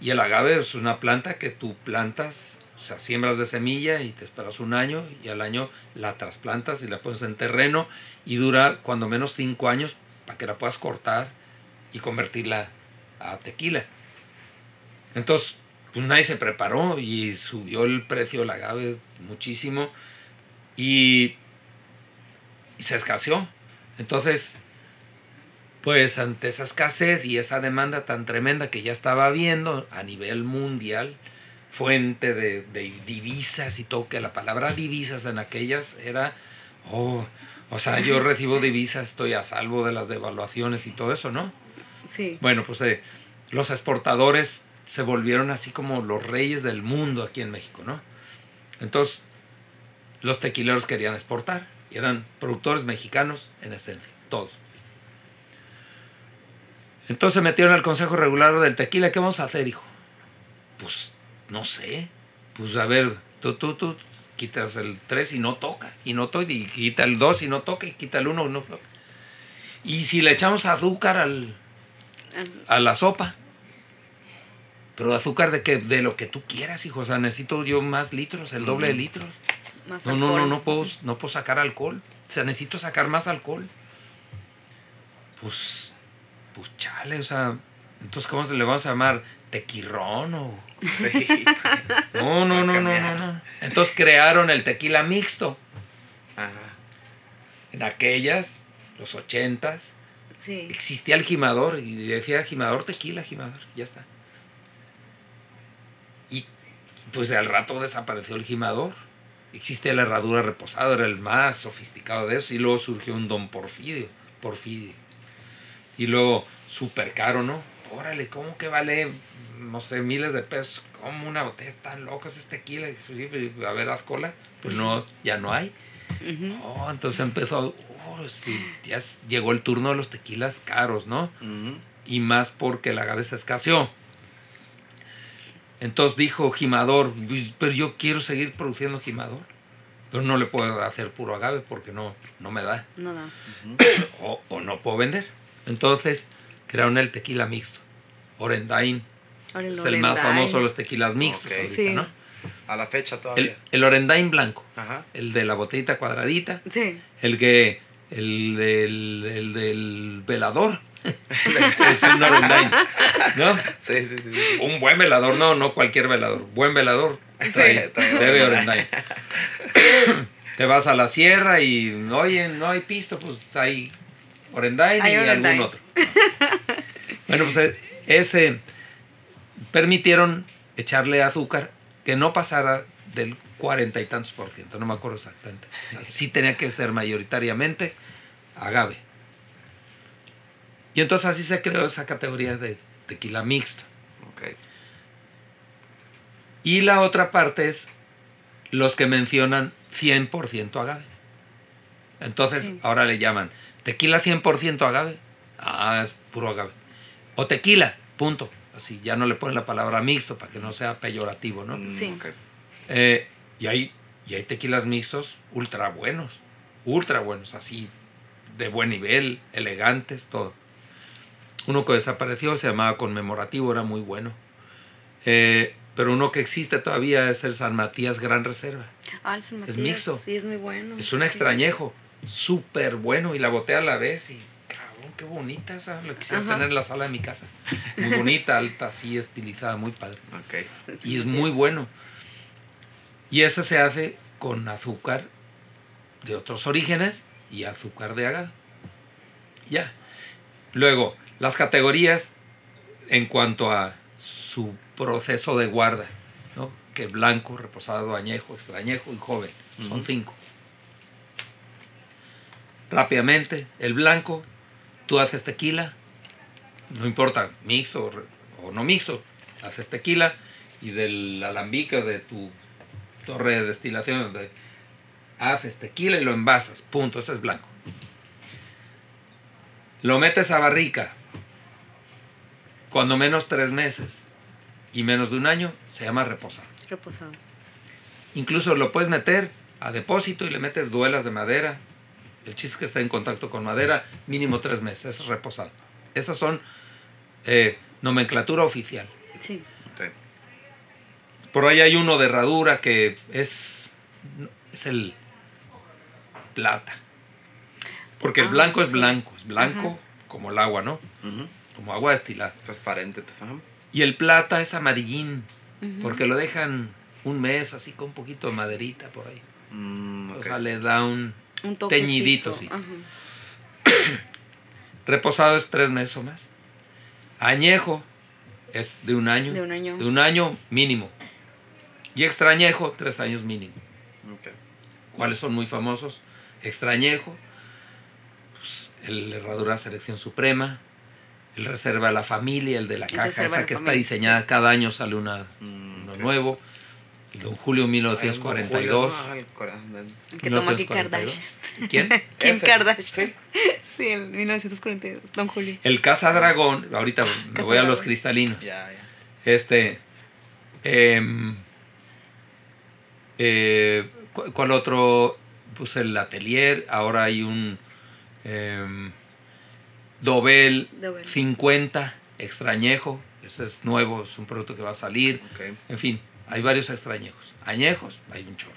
Y el agave es una planta que tú plantas, o sea, siembras de semilla y te esperas un año y al año la trasplantas y la pones en terreno y dura cuando menos cinco años para que la puedas cortar y convertirla a tequila. Entonces, pues nadie se preparó y subió el precio del agave muchísimo y se escaseó. Entonces, pues ante esa escasez y esa demanda tan tremenda que ya estaba habiendo a nivel mundial, fuente de, de divisas y todo, que la palabra divisas en aquellas era, oh, o sea, yo recibo divisas, estoy a salvo de las devaluaciones y todo eso, ¿no? Sí. Bueno, pues eh, los exportadores se volvieron así como los reyes del mundo aquí en México, ¿no? Entonces, los tequileros querían exportar y eran productores mexicanos en esencia, todos. Entonces metieron al Consejo Regular del Tequila. ¿Qué vamos a hacer, hijo? Pues, no sé. Pues, a ver, tú, tú, tú quitas el 3 y no toca. Y no toca. Y quita el 2 y no toca. Y quita el 1 y no toca. Y si le echamos azúcar al, a la sopa. Pero azúcar de que de lo que tú quieras, hijo. O sea, necesito yo más litros, el doble de Ujú. litros. Más No, no, no, no puedo, no puedo sacar alcohol. O sea, necesito sacar más alcohol. pues, pues chale, o sea, entonces, ¿cómo se le vamos a llamar? ¿Tequirrón o...? Sí, pues. No, no, no, no, no. Entonces crearon el tequila mixto. Ajá. En aquellas, los ochentas, Sí. existía el gimador y decía gimador tequila, gimador, ya está. Y pues al rato desapareció el gimador. Existe la herradura reposada, era el más sofisticado de eso. Y luego surgió un don Porfidio, Porfidio. Y luego, súper caro, ¿no? Órale, ¿cómo que vale, no sé, miles de pesos? ¿Cómo una botella tan loca es este tequila? Sí, pues, a ver, haz cola. Pues no, ya no hay. Oh, entonces empezó, oh, sí, ya llegó el turno de los tequilas caros, ¿no? Y más porque agave se escaseó. Entonces dijo Jimador, "Pues, pero yo quiero seguir produciendo Jimador. Pero no le puedo hacer puro agave porque no, no me da. No, no. O, o no puedo vender. Entonces crearon el tequila mixto. Orendain es el más famoso de los tequilas mixtos ahorita, Sí. ¿no? A la fecha todavía. El, el Orendain blanco, Ajá. el de la botellita cuadradita, Sí. el que el del, el del velador es un Orendain, ¿no? Sí, sí, sí. sí. Un buen velador, no, no cualquier velador. Buen velador. trae- trae debe Orendain. Orendain. Te vas a la sierra y oye, no hay pisto, pues hay Orendain y Orendain. algún otro. bueno, pues eh, ese permitieron echarle azúcar que no pasara del cuarenta y tantos por ciento, no me acuerdo exactamente. O sea, sí tenía que ser mayoritariamente agave. Y entonces así se creó esa categoría de tequila mixto. Ok. Y la otra parte es los que mencionan 100% agave. Entonces, Sí. ahora le llaman tequila 100% agave. Ah, es puro agave. O tequila, punto. Así, ya no le ponen la palabra mixto para que no sea peyorativo, ¿no? Mm, Sí. Eh, y, hay, y hay tequilas mixtos ultra buenos. Ultra buenos, así, de buen nivel, elegantes, todo. Uno que desapareció se llamaba conmemorativo, era muy bueno. Eh, pero uno que existe todavía es el San Matías Gran Reserva. Ah, el San Es Matías, mixto. Sí, es muy bueno. Es un Sí. Súper bueno. Y la botella a la vez y, cabrón, qué bonita esa. La quisiera Ajá. tener en la sala de mi casa. Muy bonita, alta, así, estilizada, muy padre. Y es muy bueno. Y ese se hace con azúcar de otros orígenes y azúcar de agave. Ya. Luego, las categorías en cuanto a su proceso de guarda, ¿no? Que blanco, reposado, añejo, extrañejo y joven. Son cinco. Rápidamente, el blanco, tú haces tequila, no importa, mixto o no mixto, haces tequila y del alambique de tu torre de destilación donde haces tequila y lo envasas, punto, ese es blanco. Lo metes a barrica, cuando menos tres meses y menos de un año, se llama reposado. Reposado. Incluso lo puedes meter a depósito y le metes duelas de madera. El chiste es que está en contacto con madera, mínimo tres meses, es reposado. Esas son eh, nomenclatura oficial. Sí. Ok. Por ahí hay uno de herradura que es, es el plata. Porque el Ah, blanco es blanco, es blanco como el agua, ¿no? Como agua destilada. Transparente, pues. Ajá. Y el plata es amarillín, porque lo dejan un mes así con un poquito de maderita por ahí. Mm, O sea, le da un... Un teñidito, sí. Reposado es tres meses o más. Añejo es de un año. De un año. De un año mínimo. Y extrañejo, tres años mínimo. ¿Cuáles son muy famosos? Extrañejo, pues, el Herradura Selección Suprema, el Reserva de la Familia, el de la El caja, esa la que está diseñada, cada año sale una, Mm, uno nuevo. El Don Julio 1942. Ah, el que toma Kim 1942. Kardashian. ¿Quién? Kim Ese, Kardashian. Sí. Sí, el 1942. Don Julio. El Casa Dragón, ahorita me Casa voy a los cristalinos. Ya, ya. Este. em, eh, ¿cu- ¿Cuál otro? Pues el Atelier. Ahora hay un. em, Dobel Dobel. 50 extrañejo. Ese es nuevo, es un producto que va a salir. Ok. En fin, hay varios extrañejos. Añejos, hay un chorro.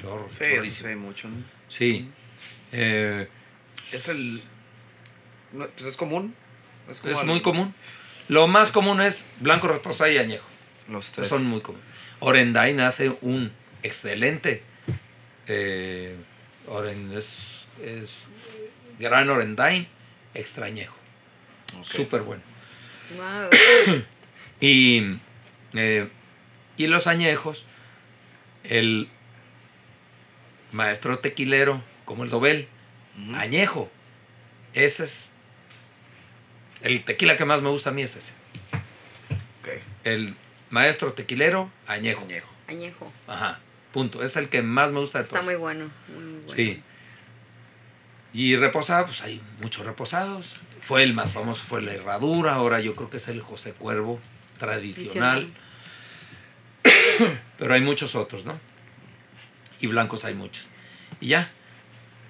Chorro, Sí, eso chorrísimo. sí hay mucho, ¿no? Sí. Eh, Es el. no, pues es común. Es, como Es al- muy común. Lo más común es blanco, reposado y añejo. Los tres. Son muy comunes. Orendain hace un excelente. Eh, Oren, es, es gran Orendain, extrañejo. Ok. Súper bueno. Wow. Y, eh, y los añejos, el maestro tequilero, como el Dobel, añejo. Ese es. El tequila que más me gusta a mí es ese. El maestro tequilero, añejo. Añejo. Añejo. Ajá. Punto. Es el que más me gusta de Está todos. muy bueno. Muy bueno. Sí. Y reposado, pues hay muchos reposados. Fue el más famoso, fue la herradura. Ahora yo creo que es el José Cuervo tradicional. Pero hay muchos otros, ¿no? Y blancos hay muchos. Y ya.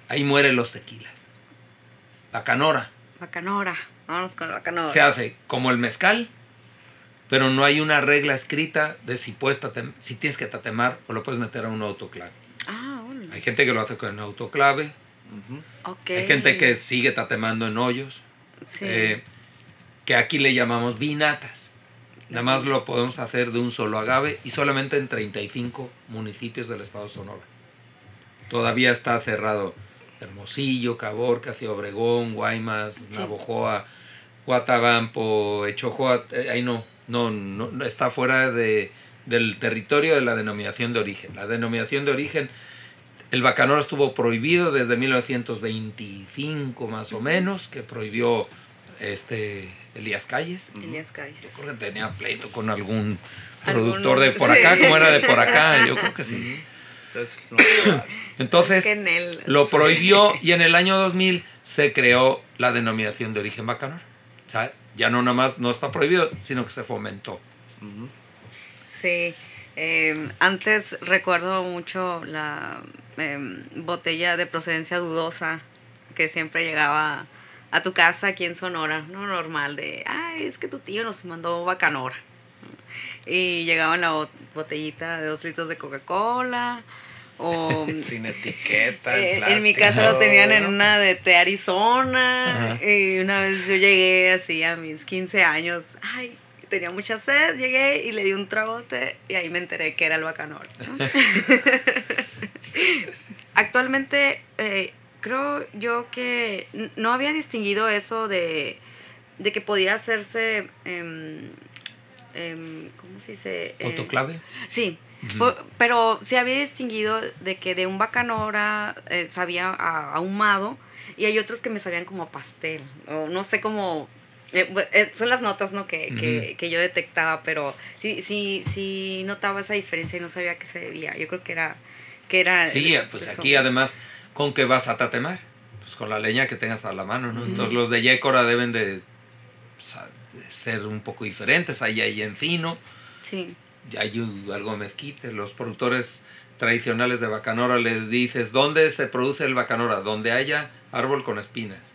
Ahí mueren los tequilas. La canora. Bacanora. Vámonos con la bacanora. Se hace como el mezcal, pero no hay una regla escrita de si, puedes tatem- si tienes que tatemar o lo puedes meter a un autoclave. Ah, bueno. Hay gente que lo hace con autoclave, Ujú. Ok. hay gente que sigue tatemando en hoyos, Sí. eh, que aquí le llamamos vinatas. Nada más lo podemos hacer de un solo agave y solamente en 35 municipios del estado de Sonora. Todavía está cerrado Hermosillo, Caborca, Ciudad Obregón, Guaymas, Sí. Navojoa, Guatabampo, Echojoa, eh, ahí no, no, no, no, está fuera de, del territorio de la denominación de origen. La denominación de origen, el bacanora estuvo prohibido desde 1925 más o menos, que prohibió este Elías Calles. Elías Calles. Yo creo que tenía pleito con algún productor de por acá, sí. como era de por acá, yo creo que sí. Entonces, no, Entonces, Que en él. lo sí. prohibió y en el año 2000 se creó la denominación de origen bacanora. O sea, ya no nada más no está prohibido, sino que se fomentó. Sí. eh, antes recuerdo mucho la em, botella de procedencia dudosa que siempre llegaba a tu casa aquí en Sonora, no normal, de, ay, es que tu tío nos mandó bacanora. Y llegaba en la bot- botellita de dos litros de Coca-Cola. O Sin etiqueta. Eh, en en mi casa lo tenían en una de té Arizona. Ajá. Y una vez yo llegué así a mis 15 años. Ay, tenía mucha sed. Llegué y le di un tragote y ahí me enteré que era el bacanor. ¿no? Actualmente eh, creo yo que no había distinguido eso de, de que podía hacerse. em, ¿Cómo se dice? Eh, Autoclave. Sí, por- pero se había distinguido de que de un bacanora eh, sabía a ahumado y hay otros que me sabían como a pastel, o no sé cómo... eh, eh, son las notas ¿no? que, que- que yo detectaba, pero sí, sí, sí notaba esa diferencia y no sabía a qué se debía. Yo creo que era... Que era Sí, eh, pues aquí además, ¿con qué vas a tatemar? Pues con la leña que tengas a la mano, ¿no? Entonces los de Yécora deben de, pues, ser un poco diferentes. Ahí hay encino, Sí, y hay algo de mezquite. Los productores tradicionales de bacanora les dices, ¿dónde se produce el bacanora? Donde haya árbol con espinas.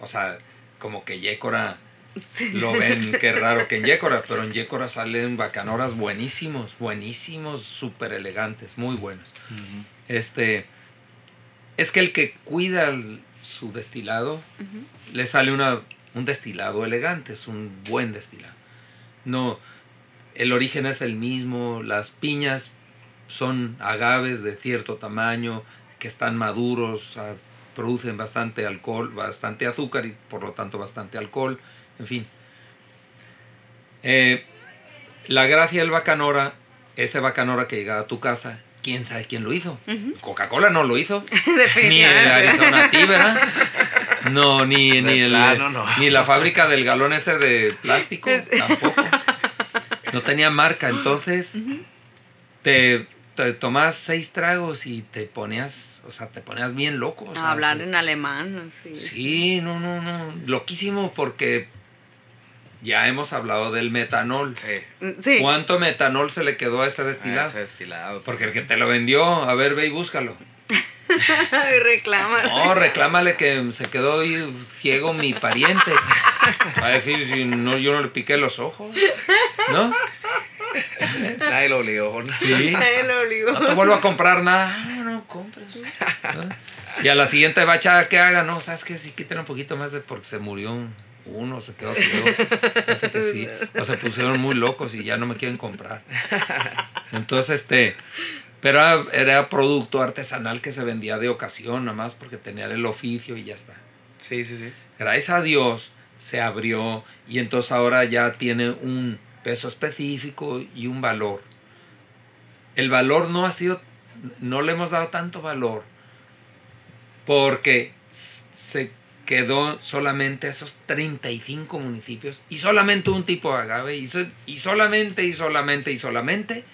O sea, como que Yécora sí. lo ven, qué raro que en Yécora, pero en Yécora salen bacanoras buenísimos, buenísimos, súper elegantes, muy buenos. Este, es que el que cuida el- su destilado, le sale una, un destilado elegante, es un buen destilado. No, el origen es el mismo, las piñas son agaves de cierto tamaño, que están maduros, producen bastante alcohol, bastante azúcar y por lo tanto bastante alcohol, en fin. Eh, la gracia del bacanora, ese bacanora que llega a tu casa, ¿quién sabe quién lo hizo? Coca-Cola no lo hizo. Ni el. Arizona Tea, ¿verdad? No, ni, ni, el- plano, no. ni la fábrica del galón ese de plástico, tampoco. No tenía marca, entonces te, te tomabas seis tragos y te ponías, o sea, te ponías bien loco. o sea, A hablar en alemán, sí. Sí, no, no, no. Loquísimo porque ya hemos hablado del metanol. Sí. Sí. ¿Cuánto metanol se le quedó a ese destilado? ese destilado. Porque el que te lo vendió, a ver, ve y búscalo. Ay, reclama. No, reclámale que se quedó ahí ciego mi pariente. Va a decir, si no, yo no le piqué los ojos. ¿No? Nadie lo obligó. ¿no? Sí. Ay, lo obligó. No te vuelvo a comprar nada. No, no compres. ¿no? Y a la siguiente bacha que haga, no, ¿sabes qué? Sí, quiten un poquito más de porque se murió uno, se quedó feo. que sí. O se pusieron muy locos y ya no me quieren comprar. Entonces, este. Pero era, era producto artesanal que se vendía de ocasión, nada más porque tenía el oficio y ya está. Sí, sí, sí. Gracias a Dios se abrió y entonces ahora ya tiene un peso específico y un valor. El valor no ha sido, no le hemos dado tanto valor porque se quedó solamente esos 35 municipios y solamente un tipo de agave y, y solamente y solamente y solamente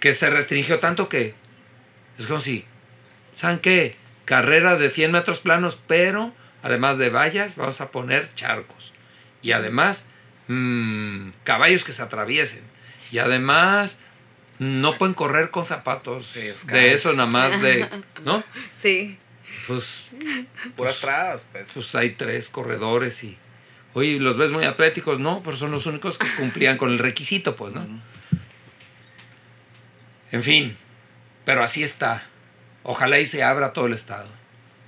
que se restringió tanto que es como si, ¿saben qué? Carrera de 100 metros planos, pero además de vallas vamos a poner charcos y además mmm, caballos que se atraviesen y además no pueden correr con zapatos de eso nada más de, ¿no? Sí. Pues puras trabas, pues. Pues hay tres corredores y oye, los ves muy atléticos, no, pero son los únicos que cumplían con el requisito, pues, ¿no? En fin, pero así está. Ojalá y se abra todo el estado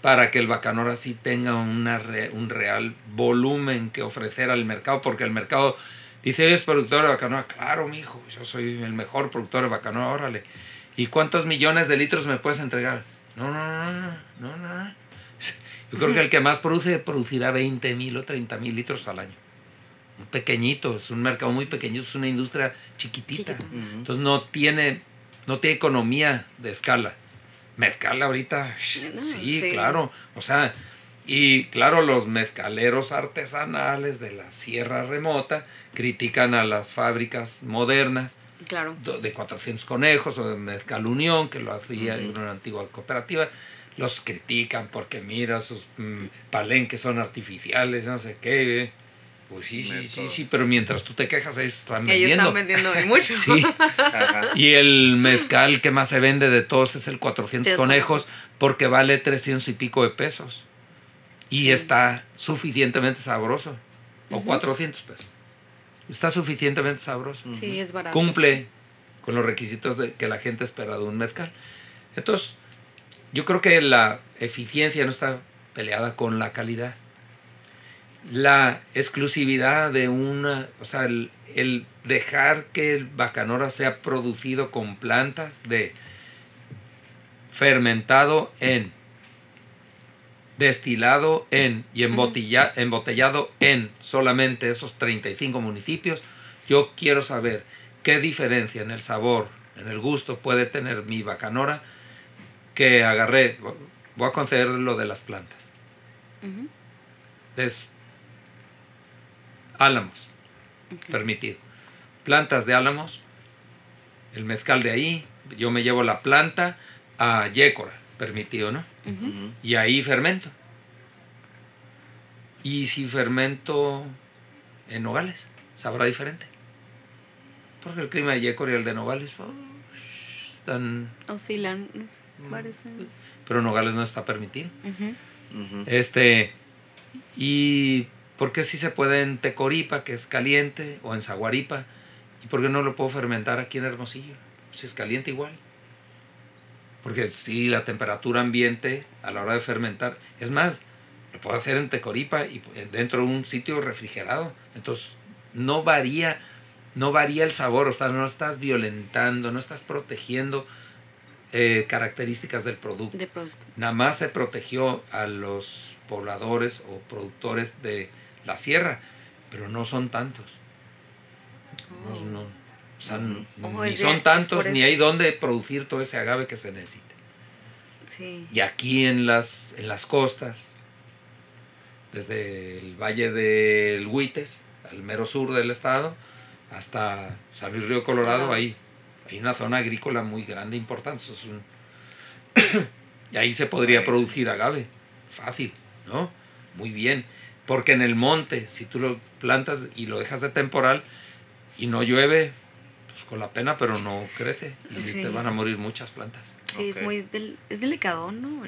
para que el Bacanora sí tenga una un real volumen que ofrecer al mercado, porque el mercado dice, ¿es productor de Bacanora? Claro, mi hijo, yo soy el mejor productor de Bacanora, órale. ¿Y cuántos millones de litros me puedes entregar? No, no, no, no, no, no. Yo creo que el que más produce producirá 20 mil o 30 mil litros al año. Un pequeñito, es un mercado muy pequeño, es una industria chiquitita. Entonces no tiene, no tiene economía de escala. Mezcal ahorita, sí, claro. O sea, y claro, los mezcaleros artesanales de la sierra remota critican a las fábricas modernas claro. de 400 conejos o de Mezcal Unión, que lo hacía en una antigua cooperativa. Los critican porque mira, sus mm, palenques son artificiales, no sé qué. Pues sí, sí, sí, sí, pero mientras tú te quejas, ellos están vendiendo. Ellos están vendiendo mucho. Sí. Y el mezcal que más se vende de todos es el 400 conejos porque vale 300 y pico de pesos. Y está suficientemente sabroso. O 400 pesos. Está suficientemente sabroso. Sí, es barato. Cumple con los requisitos de, que la gente espera de un mezcal. Entonces, yo creo que la eficiencia no está peleada con la calidad la exclusividad de una, o sea, el, dejar que el bacanora sea producido con plantas de fermentado en, destilado en y embotellado en solamente esos 35 municipios, yo quiero saber qué diferencia en el sabor, en el gusto puede tener mi bacanora que agarré, voy a conceder lo de las plantas álamos, permitido. Plantas de álamos, el mezcal de ahí, yo me llevo la planta a Yécora, permitido, ¿no? Y ahí fermento. Y si fermento en Nogales, sabrá diferente. Porque el clima de Yécora y el de Nogales oh, están... Oscilan, parecen. Pero Nogales no está permitido. Este, y ¿Por qué sí se puede en Tecoripa, que es caliente, o en Zaguaripa? ¿Y por qué no lo puedo fermentar aquí en Hermosillo? Si es caliente igual. Porque sí, la temperatura ambiente a la hora de fermentar. Es más, lo puedo hacer en Tecoripa y dentro de un sitio refrigerado. Entonces, no varía, no varía el sabor. O sea, no estás violentando, no estás protegiendo eh, características del producto. Nada más se protegió a los pobladores o productores de la sierra, pero no son tantos. O sea, ni son tantos, ni hay dónde producir todo ese agave que se necesite. Y aquí en las, en las costas, desde el valle del Huites, al mero sur del estado, hasta San Luis Río Colorado, ahí hay una zona agrícola muy grande, importante. y ahí se podría producir agave, fácil, ¿no? Muy bien. Porque en el monte, si tú lo plantas y lo dejas de temporal y no llueve, pues con la pena, pero no crece. Y sí. te van a morir muchas plantas. Sí, es muy es delicado, ¿no?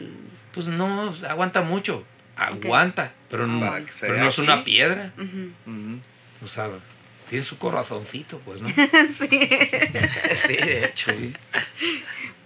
Pues no, aguanta mucho. Aguanta, pero, no, pero no es una piedra. O sea, tiene su corazoncito, pues, ¿no? sí. sí, de hecho.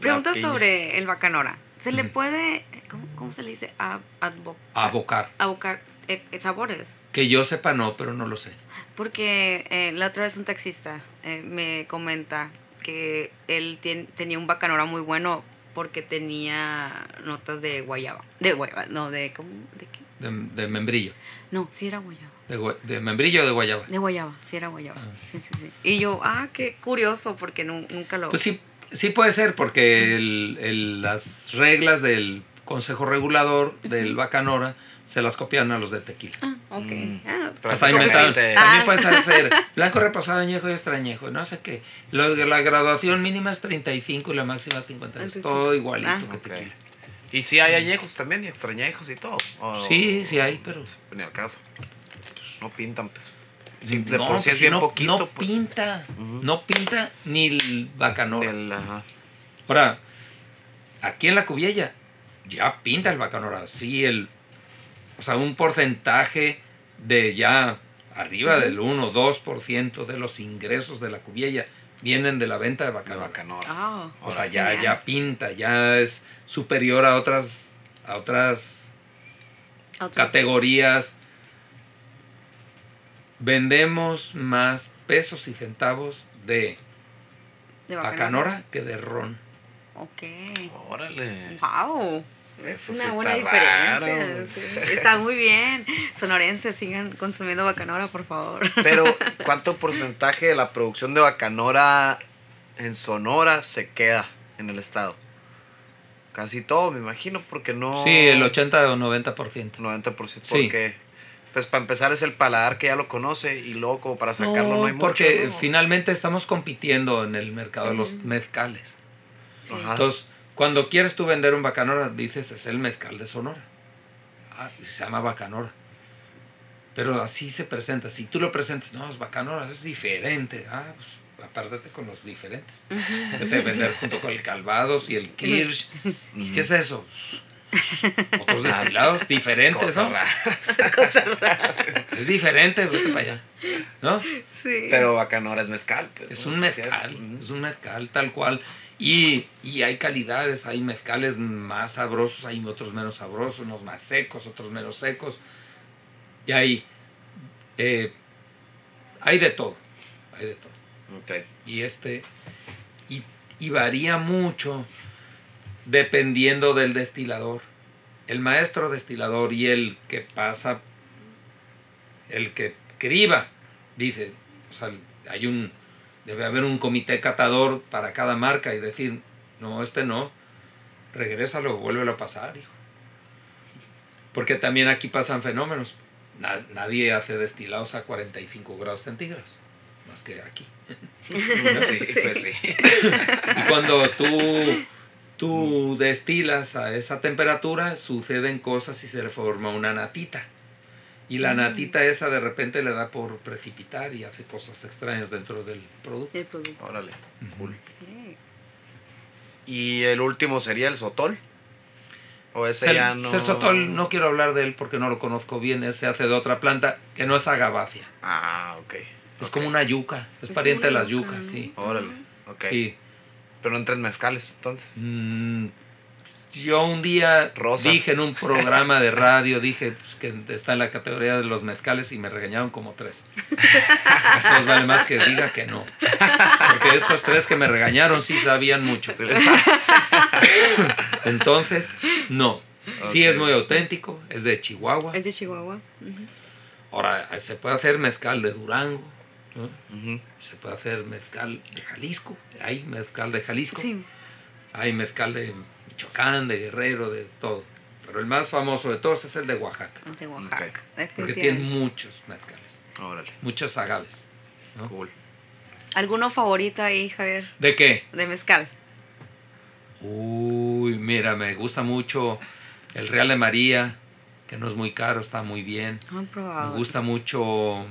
Pregunta sobre el bacanora. ¿Se le puede ¿cómo, cómo se le dice? A, advo- Abocar. abocar eh, sabores. Que yo sepa no, pero no lo sé. Porque eh, la otra vez un taxista eh, me comenta que él tien- tenía un bacanora muy bueno porque tenía notas de guayaba. De guayaba, no, de ¿cómo? ¿De qué? De, de membrillo. No, sí era guayaba. De, de membrillo o de guayaba. De guayaba, sí era guayaba. Ah. Sí, sí, sí. Y yo, ah, qué curioso porque nu- nunca lo... Pues sí, sí puede ser, porque el- el- las reglas del Consejo Regulador del Bacanora se las copian a los de tequila. Ah, ok. Mm. Ah, Pero Hasta inventaron. También Ah. puedes hacer blanco reposado, añejo y extrañejo. No sé qué. Lo la graduación mínima es 35 y la máxima 50. Entonces, Todo igualito ah. que tequila. Y sí hay añejos también, y extrañejos y todo. o- Sí, sí hay, pero... Ni al caso. No pintan, pues. De no, por sí pues bien no, poquito, no pues. pinta. No pinta ni el bacanora. El. Ahora, aquí en la cubilla ya pinta el bacanora. Sí, el... O sea, un porcentaje de ya arriba del 1 o 2% de los ingresos de la cubilla vienen de la venta de De bacanora. bacanora. ah, O sea, ya, genial. ya pinta, ya es superior a otras, a otras Otros- categorías. Vendemos más pesos y centavos de de bacanora que de ron. Ok. Órale. Wow. Eso Es sí una buena está diferencia. raro. sí. Está muy bien. Sonorenses, sigan consumiendo bacanora, por favor. Pero, ¿cuánto porcentaje de la producción de bacanora en Sonora se queda en el estado? Casi todo, me imagino, porque no... Sí, el 80 o 90%. 90%. Sí. Porque, pues para empezar es el paladar que ya lo conoce y luego como para sacarlo no, hay mucho. porque ¿no? finalmente estamos compitiendo en el mercado de los mezcales. Sí. Ajá. Entonces, cuando quieres tú vender un bacanora, dices, es el mezcal de Sonora. Ah, y se llama bacanora. Pero así se presenta. Si tú lo presentas, no, es bacanora, es diferente. Ah, pues apártate con los diferentes. Vete a vender junto con el Calvados y el Kirsch. ¿Y qué es eso? Otros destilados diferentes, Cosa ¿no? Cosas raras. Es diferente, vete para allá. ¿No? Sí. Pero bacanora es mezcal. pues, Es un mezcal, es un mezcal tal cual. Y, y hay calidades, hay mezcales más sabrosos, hay otros menos sabrosos, unos más secos, otros menos secos. Y hay, eh, hay de todo, hay de todo. Ok. Y este, y, y varía mucho dependiendo del destilador. El maestro destilador y el que pasa, el que criba, dice, o sea, hay un, debe haber un comité catador para cada marca y decir, no, este no, regrésalo, vuélvelo a pasar, hijo. Porque también aquí pasan fenómenos. Na- nadie hace destilados a 45 grados centígrados, más que aquí. Sí, pues sí. Y cuando tú, tú destilas a esa temperatura, suceden cosas y se forma una natita. Y la natita esa de repente le da por precipitar y hace cosas extrañas dentro del producto. El producto. Órale, cool. ¿Y el último sería el sotol? ¿O ese Cel- ya no...? Celsotol, no quiero hablar de él porque no lo conozco bien. Ese hace de otra planta que no es agavacia. Ah, ok. Es como una yuca. Es, Es pariente de las yuca, yucas, ¿no? sí. Órale, ok. Sí. Pero no entra en mezcales, entonces. Mm, yo un día Rosa. dije en un programa de radio, dije pues, que está en la categoría de los mezcales y me regañaron como tres. Entonces vale más que diga que no. Porque esos tres que me regañaron sí sabían mucho. Entonces, no. Sí es muy auténtico, es de Chihuahua. Es de Chihuahua. Ahora, se puede hacer mezcal de Durango, se puede hacer mezcal de Jalisco, hay mezcal de Jalisco. Sí. Hay mezcal de Michoacán, de Guerrero, de todo. Pero el más famoso de todos es el de Oaxaca. De Oaxaca. Porque tiene muchos mezcales, Órale, muchos agaves. ¿no? cool. ¿Alguno favorito ahí, Javier? ¿De qué? De mezcal. Uy, mira, me gusta mucho el Real de María, que no es muy caro, está muy bien. No he probado. Me gusta mucho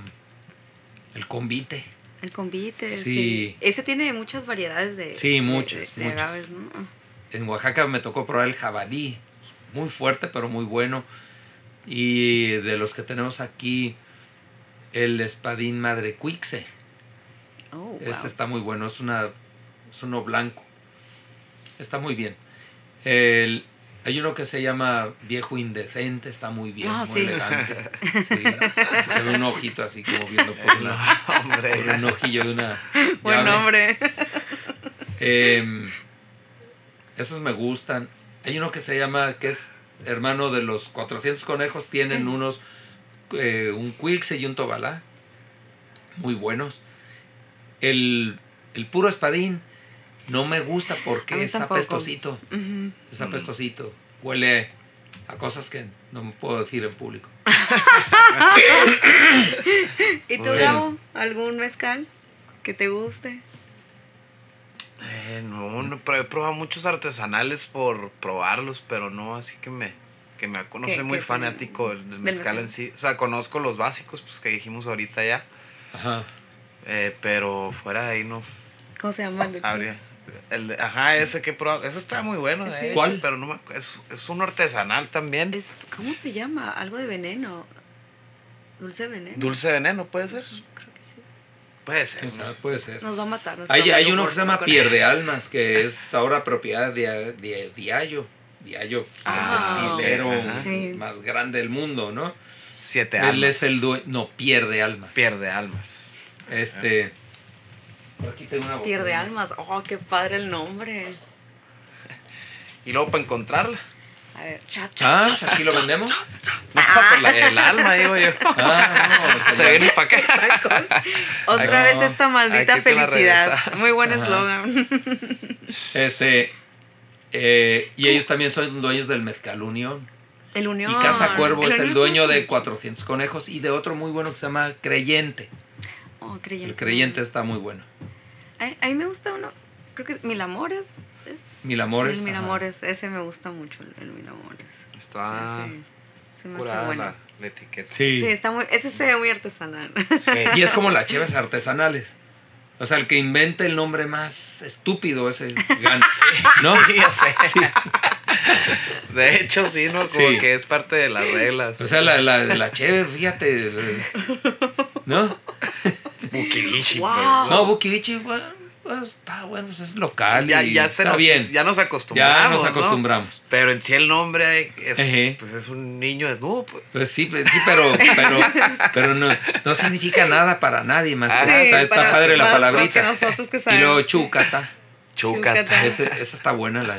el convite. El convite. Sí. Sí. Ese tiene muchas variedades de. Sí, de- muchas, de- de muchas. agaves, ¿no? En Oaxaca me tocó probar el jabalí, muy fuerte pero muy bueno. Y de los que tenemos aquí, el espadín madre cuixe. Oh, Ese está muy bueno, es, una, es uno blanco. Está muy bien. El, Hay uno que se llama Viejo Indecente, está muy bien, Ah, muy sí. elegante. Sí. Se ve un ojito así como viendo por, la, Hombre. por un ojillo de una. Buen llave. nombre. Em, esos me gustan. Hay uno que se llama, que es hermano de los 400 conejos, tienen Sí. unos, eh, un Quixie y un Tobalá, muy buenos. El, el puro espadín no me gusta porque es tampoco. apestosito, es apestosito, huele a cosas que no me puedo decir en público. ¿Y tú. Gabo? ¿Algún mezcal que te guste? Eh, no, no, pero he probado muchos artesanales por probarlos, pero no así que me, que me, no ¿Qué- soy muy fanático del, del mezcal en sí. O sea, conozco los básicos, pues que dijimos ahorita ya, Ajá. eh, pero fuera de ahí no ¿Cómo se llama? el de- habría. El, de- ajá, ese que he probado, ese está muy bueno, de hecho, ¿Cuál? pero no me, es, es uno artesanal también. Es, ¿Cómo se llama? Algo de veneno. Dulce veneno. Dulce veneno, puede ser. Puede ser. Puede ser. Nos va a matar. Hay, hay uno que se llama Pierde Almas, que es ahora propiedad de, de Diallo. Diallo, Ah, el. Sí. más grande del mundo, ¿no? Siete Él almas. es el dueño. No, Pierde Almas. Pierde almas. Este. por Aquí tengo una Pierde almas. Oh, qué padre el nombre. Y luego para encontrarla. A ver, cha, cha, Ah, cha. pues aquí lo vendemos. No, pues la- el alma, digo yo. Ah, no, o sea, Se viene para acá. Otra Ay, vez no. esta maldita felicidad. Muy buen eslogan. Este. eh, y ellos también son dueños del Mezcal Unión. El Unión. Y Casa Cuervo es el dueño de 400 conejos y de otro muy bueno que se llama Creyente. Oh, creyente. El Creyente está muy bueno. A, a mí me gusta uno. Creo que Mil Amores. Es, Mil Amores, El Mil ajá. Amores. Ese me gusta mucho, el, el Mil Amores. Está Sí, sí, me curada la, la etiqueta. Sí, está muy, ese se ve muy artesanal. Sí. Y es como las cheves artesanales. O sea, el que invente el nombre más estúpido ese gana. ¿No? Sí, ya sé. De hecho, sí, ¿no? Como Sí. que es parte de las reglas. O sea, la, la, la cheve, fíjate. ¿No? Bukirishi, Wow. No, Bukivichi, bueno, pues, está bueno, pues, es local. ya, y ya, se está nos, bien. ya nos acostumbramos. Ya nos ¿no? acostumbramos. Pero en sí el nombre es, pues es un niño desnudo. Pues. Pues sí, pues sí, pero, pero, pero no, no significa nada para nadie más que Ah, está, sí, está para- padre la para- palabrita. que nosotros que y luego chúcata. Chúcata. Chúcata. Ese- esa está buena, la,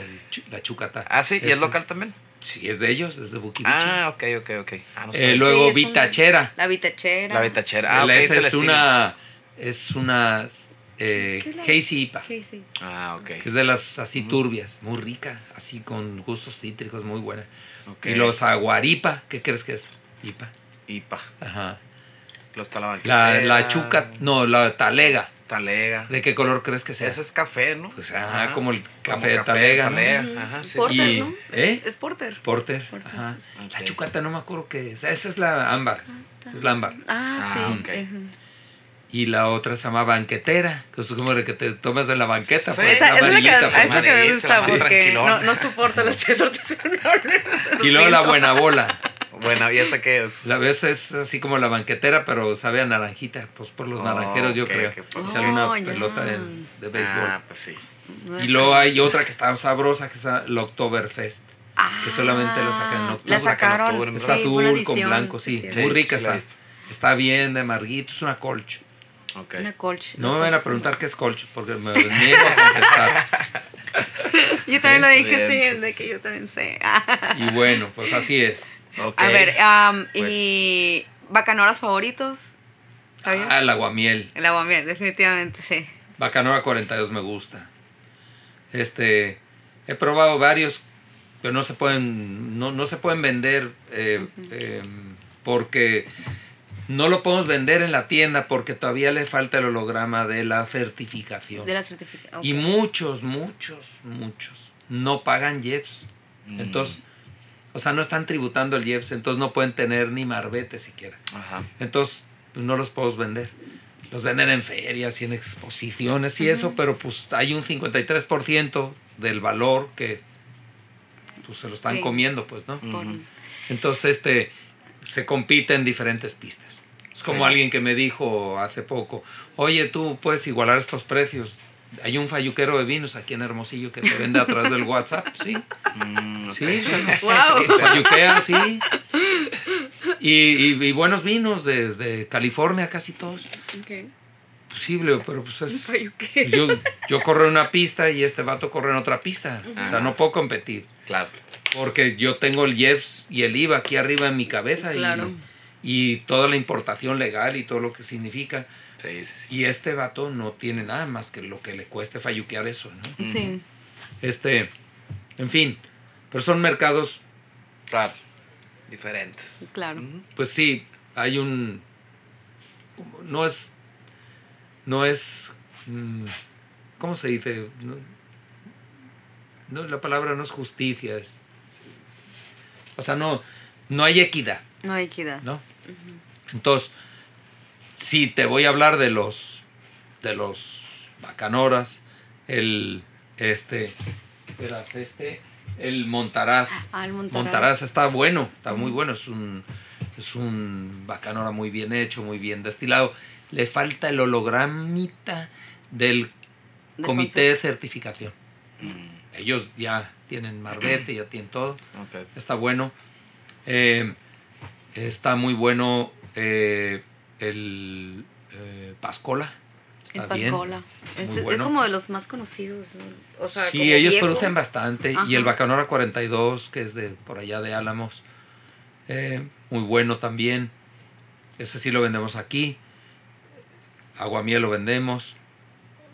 la chúcata. Ah, sí, y es local también. Sí, es de ellos, es de Bukivichi. Ah, ok, ok, ok. Ah, no Eh, luego Sí, es un- Vitachera. La vitachera. La vitachera. Ah, ok, Esa es una, es una eh, ¿Qué es la- hazy IPA. Ah, ok. que es de las así turbias, muy rica, así con gustos cítricos, muy buena. ok. Y los aguaripa, ¿qué crees que es? IPA. IPA. Ajá. Los. La, la chuca, no, la talega. Talega. ¿De qué color crees que sea? Ese es café, ¿no? Pues, ajá, Ajá. como el Como café de talega, talega. Ujú. Ajá, sí, Porter, sí. ¿no? ¿Eh? Es porter. Porter. Porter. Ajá. La chucata no me acuerdo qué es. Esa es la ámbar. Es la ámbar. Ah, Ah, sí. ok. Ujú. Y la otra se llama banquetera, que es como de que te tomas en la banqueta. Sí. pues, Esa, la es la que, pues, es lo que me gusta la más porque no, soporto las chivas artesanales. Y luego la buena bola. Bueno, ¿y esta qué es? La vez es así como la banquetera, pero sabe a naranjita. Pues por los Oh, naranjeros, yo creo. pues. Y sale una Oh, pelota de, de béisbol. Ah, pues sí. Y luego hay otra que está sabrosa, que es el Oktoberfest. que solamente la sacan en Ah, octubre. La Sacan en sacaron. octubre, Es sí, azul con blanco, sí. Muy rica la está. Está bien de amarguito, es una colch. Una colch. No me van a preguntar qué es colch, porque me niego a contestar. Yo también lo dije, Bien. sí, de que yo también sé. Y bueno, pues así es. A ver, am, Pues- y bacanoras favoritos. ¿Está bien? Ah, el aguamiel. El aguamiel, definitivamente, sí. Bacanora 42 me gusta. Este, he probado varios, pero no se pueden, no, no se pueden vender eh, eh, porque no lo podemos vender en la tienda porque todavía le falta el holograma de la certificación. De la certificación. Y muchos, muchos, muchos no pagan IEPS. Mm. Entonces, o sea, no están tributando el IEPS, entonces no pueden tener ni marbete siquiera. Ajá. Entonces, pues, no los podemos vender. Los venden en ferias y en exposiciones y eso, pero pues hay un 53% del valor que pues, se lo están Sí. comiendo, pues, ¿no? Entonces, este, se compite en diferentes pistas. Es como Sí. alguien que me dijo hace poco, oye, tú puedes igualar estos precios. hay un falluquero de vinos aquí en Hermosillo que te vende a través del WhatsApp, sí. Mm. Sí, Wow. falluquea, sí. Y, y- y buenos vinos de, de California, casi todos. Ok. Posible, pero pues es... Falluquero. Yo, yo corro en una pista y este vato corre en otra pista. O sea, no puedo competir. Claro. Porque yo tengo el IEPS y el IVA aquí arriba en mi cabeza. y- Claro. Y, toda la importación legal y todo lo que significa. Sí, sí, sí. Y este vato no tiene nada más que lo que le cueste falluquear eso, ¿no? Sí. Este, en fin, pero son mercados, Claro. Diferentes. Claro. Pues sí, hay un, no es, no es, mm, ¿cómo se dice? No, no, la palabra no es justicia, es, o sea, no, no hay equidad, No hay equidad. ¿no? Entonces, si te voy a hablar de los, de los bacanoras, el, este, verás, este, el montaraz, Ah, el Montaraz. Montaraz está bueno, está muy bueno, es un, es un bacanora muy bien hecho, muy bien destilado. Le falta el hologramita del Del comité de certificación. Mm, Ellos ya tienen marbete, ya tienen todo, está bueno. Eh, está muy bueno eh, el eh, Pascola, está El bien. Pascola. Es, Muy es bueno. como de los más conocidos. ¿no? O sea, Sí, como ellos viejo. producen bastante. Y el. Bacanora 42, que es de por allá de Álamos, eh, muy bueno también. Ese sí lo vendemos aquí. Aguamiel lo vendemos.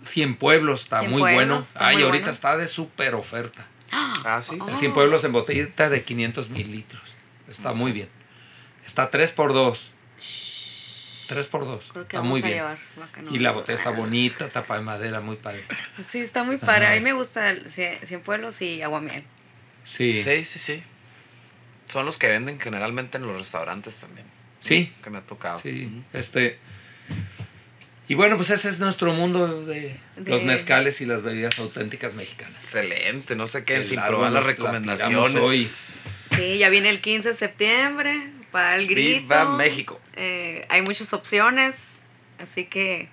Cien Pueblos está Cien muy Pueblos bueno. está Ay, muy ahorita bueno. está de súper oferta. Ah, sí. Oh. El Cien Pueblos en botellita de 500 mil litros. Está muy bien. Está 3 por 2 3 por 2 Creo que Está vamos muy a bien. llevar. Y la botella está bonita, tapa de madera, muy padre. Sí, está muy padre. Ajá. A mí me gusta Cien, Cien Pueblos y Aguamiel. Sí. Sí, sí, sí. Son los que venden generalmente en los restaurantes también. Sí. Que me ha tocado. Sí, este. Y bueno, pues ese es nuestro mundo de, De- los mezcales y las bebidas auténticas mexicanas. Excelente, no se queden El sin probar las la recomendaciones. hoy. Sí, ya viene el 15 de septiembre para el grito. ¡Viva México! Eh, hay muchas opciones, así que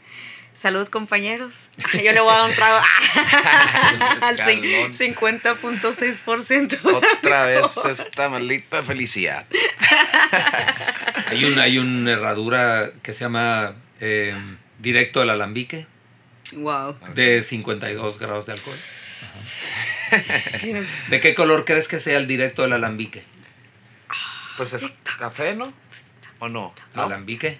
salud compañeros. Yo le voy a dar un trago al Escalón. 50.6%. Otra vez esta maldita felicidad. Hay, un, hay una herradura que se llama eh, Directo al Alambique Wow. de 52 grados de alcohol. ¿De qué color crees que sea el Directo del Alambique? Pues es café, ¿no? ¿O no? ¿No? ¿Alambique?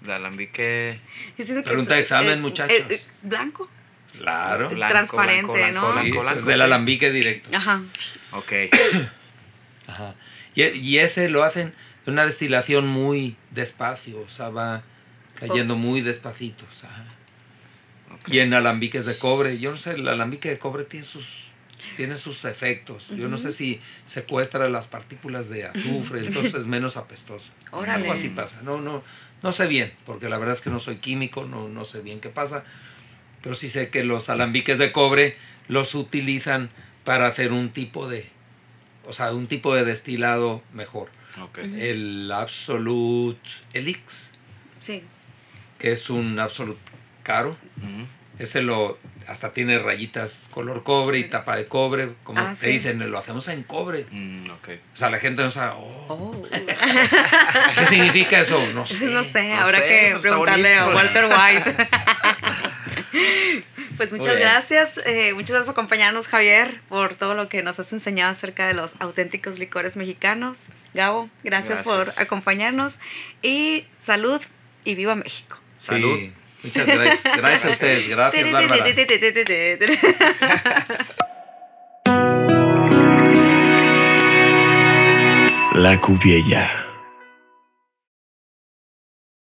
De alambique. Yo siento que Pregunta es, de examen, eh, muchachos. eh, eh, blanco. Claro. Blanco. Transparente, ¿no? Blanco, del sí. Alambique directo. Ajá. Ok. Ajá. Y, y ese lo hacen en una destilación muy despacio, o sea, va cayendo muy despacito. o sea. Y en alambiques de cobre, yo no sé, el alambique de cobre tiene sus, tiene sus efectos. Yo no sé si secuestra las partículas de azufre, entonces es menos apestoso. Órale. Algo así pasa. No, no, no sé bien, porque la verdad es que no soy químico, no, no sé bien qué pasa. Pero sí sé que los alambiques de cobre los utilizan para hacer un tipo de, o sea, un tipo de destilado mejor. Ok. El Absolute Elix, Sí. que es un Absolute caro. Ese lo hasta tiene rayitas color cobre y tapa de cobre, como Ah, te sí. dicen, lo hacemos en cobre. Mm, ok. O sea, la gente no sabe, oh, Oh. ¿qué significa eso? No sé. No sé, no habrá sé, que pues, preguntarle a bonito. Walter White. pues muchas gracias, eh, muchas gracias por acompañarnos, Javier, por todo lo que nos has enseñado acerca de los auténticos licores mexicanos. Gabo, gracias, Gracias. por acompañarnos y salud y viva México. Sí, Salud. Muchas gracias. Gracias a ustedes. Gracias, Bárbara. La Cuviella.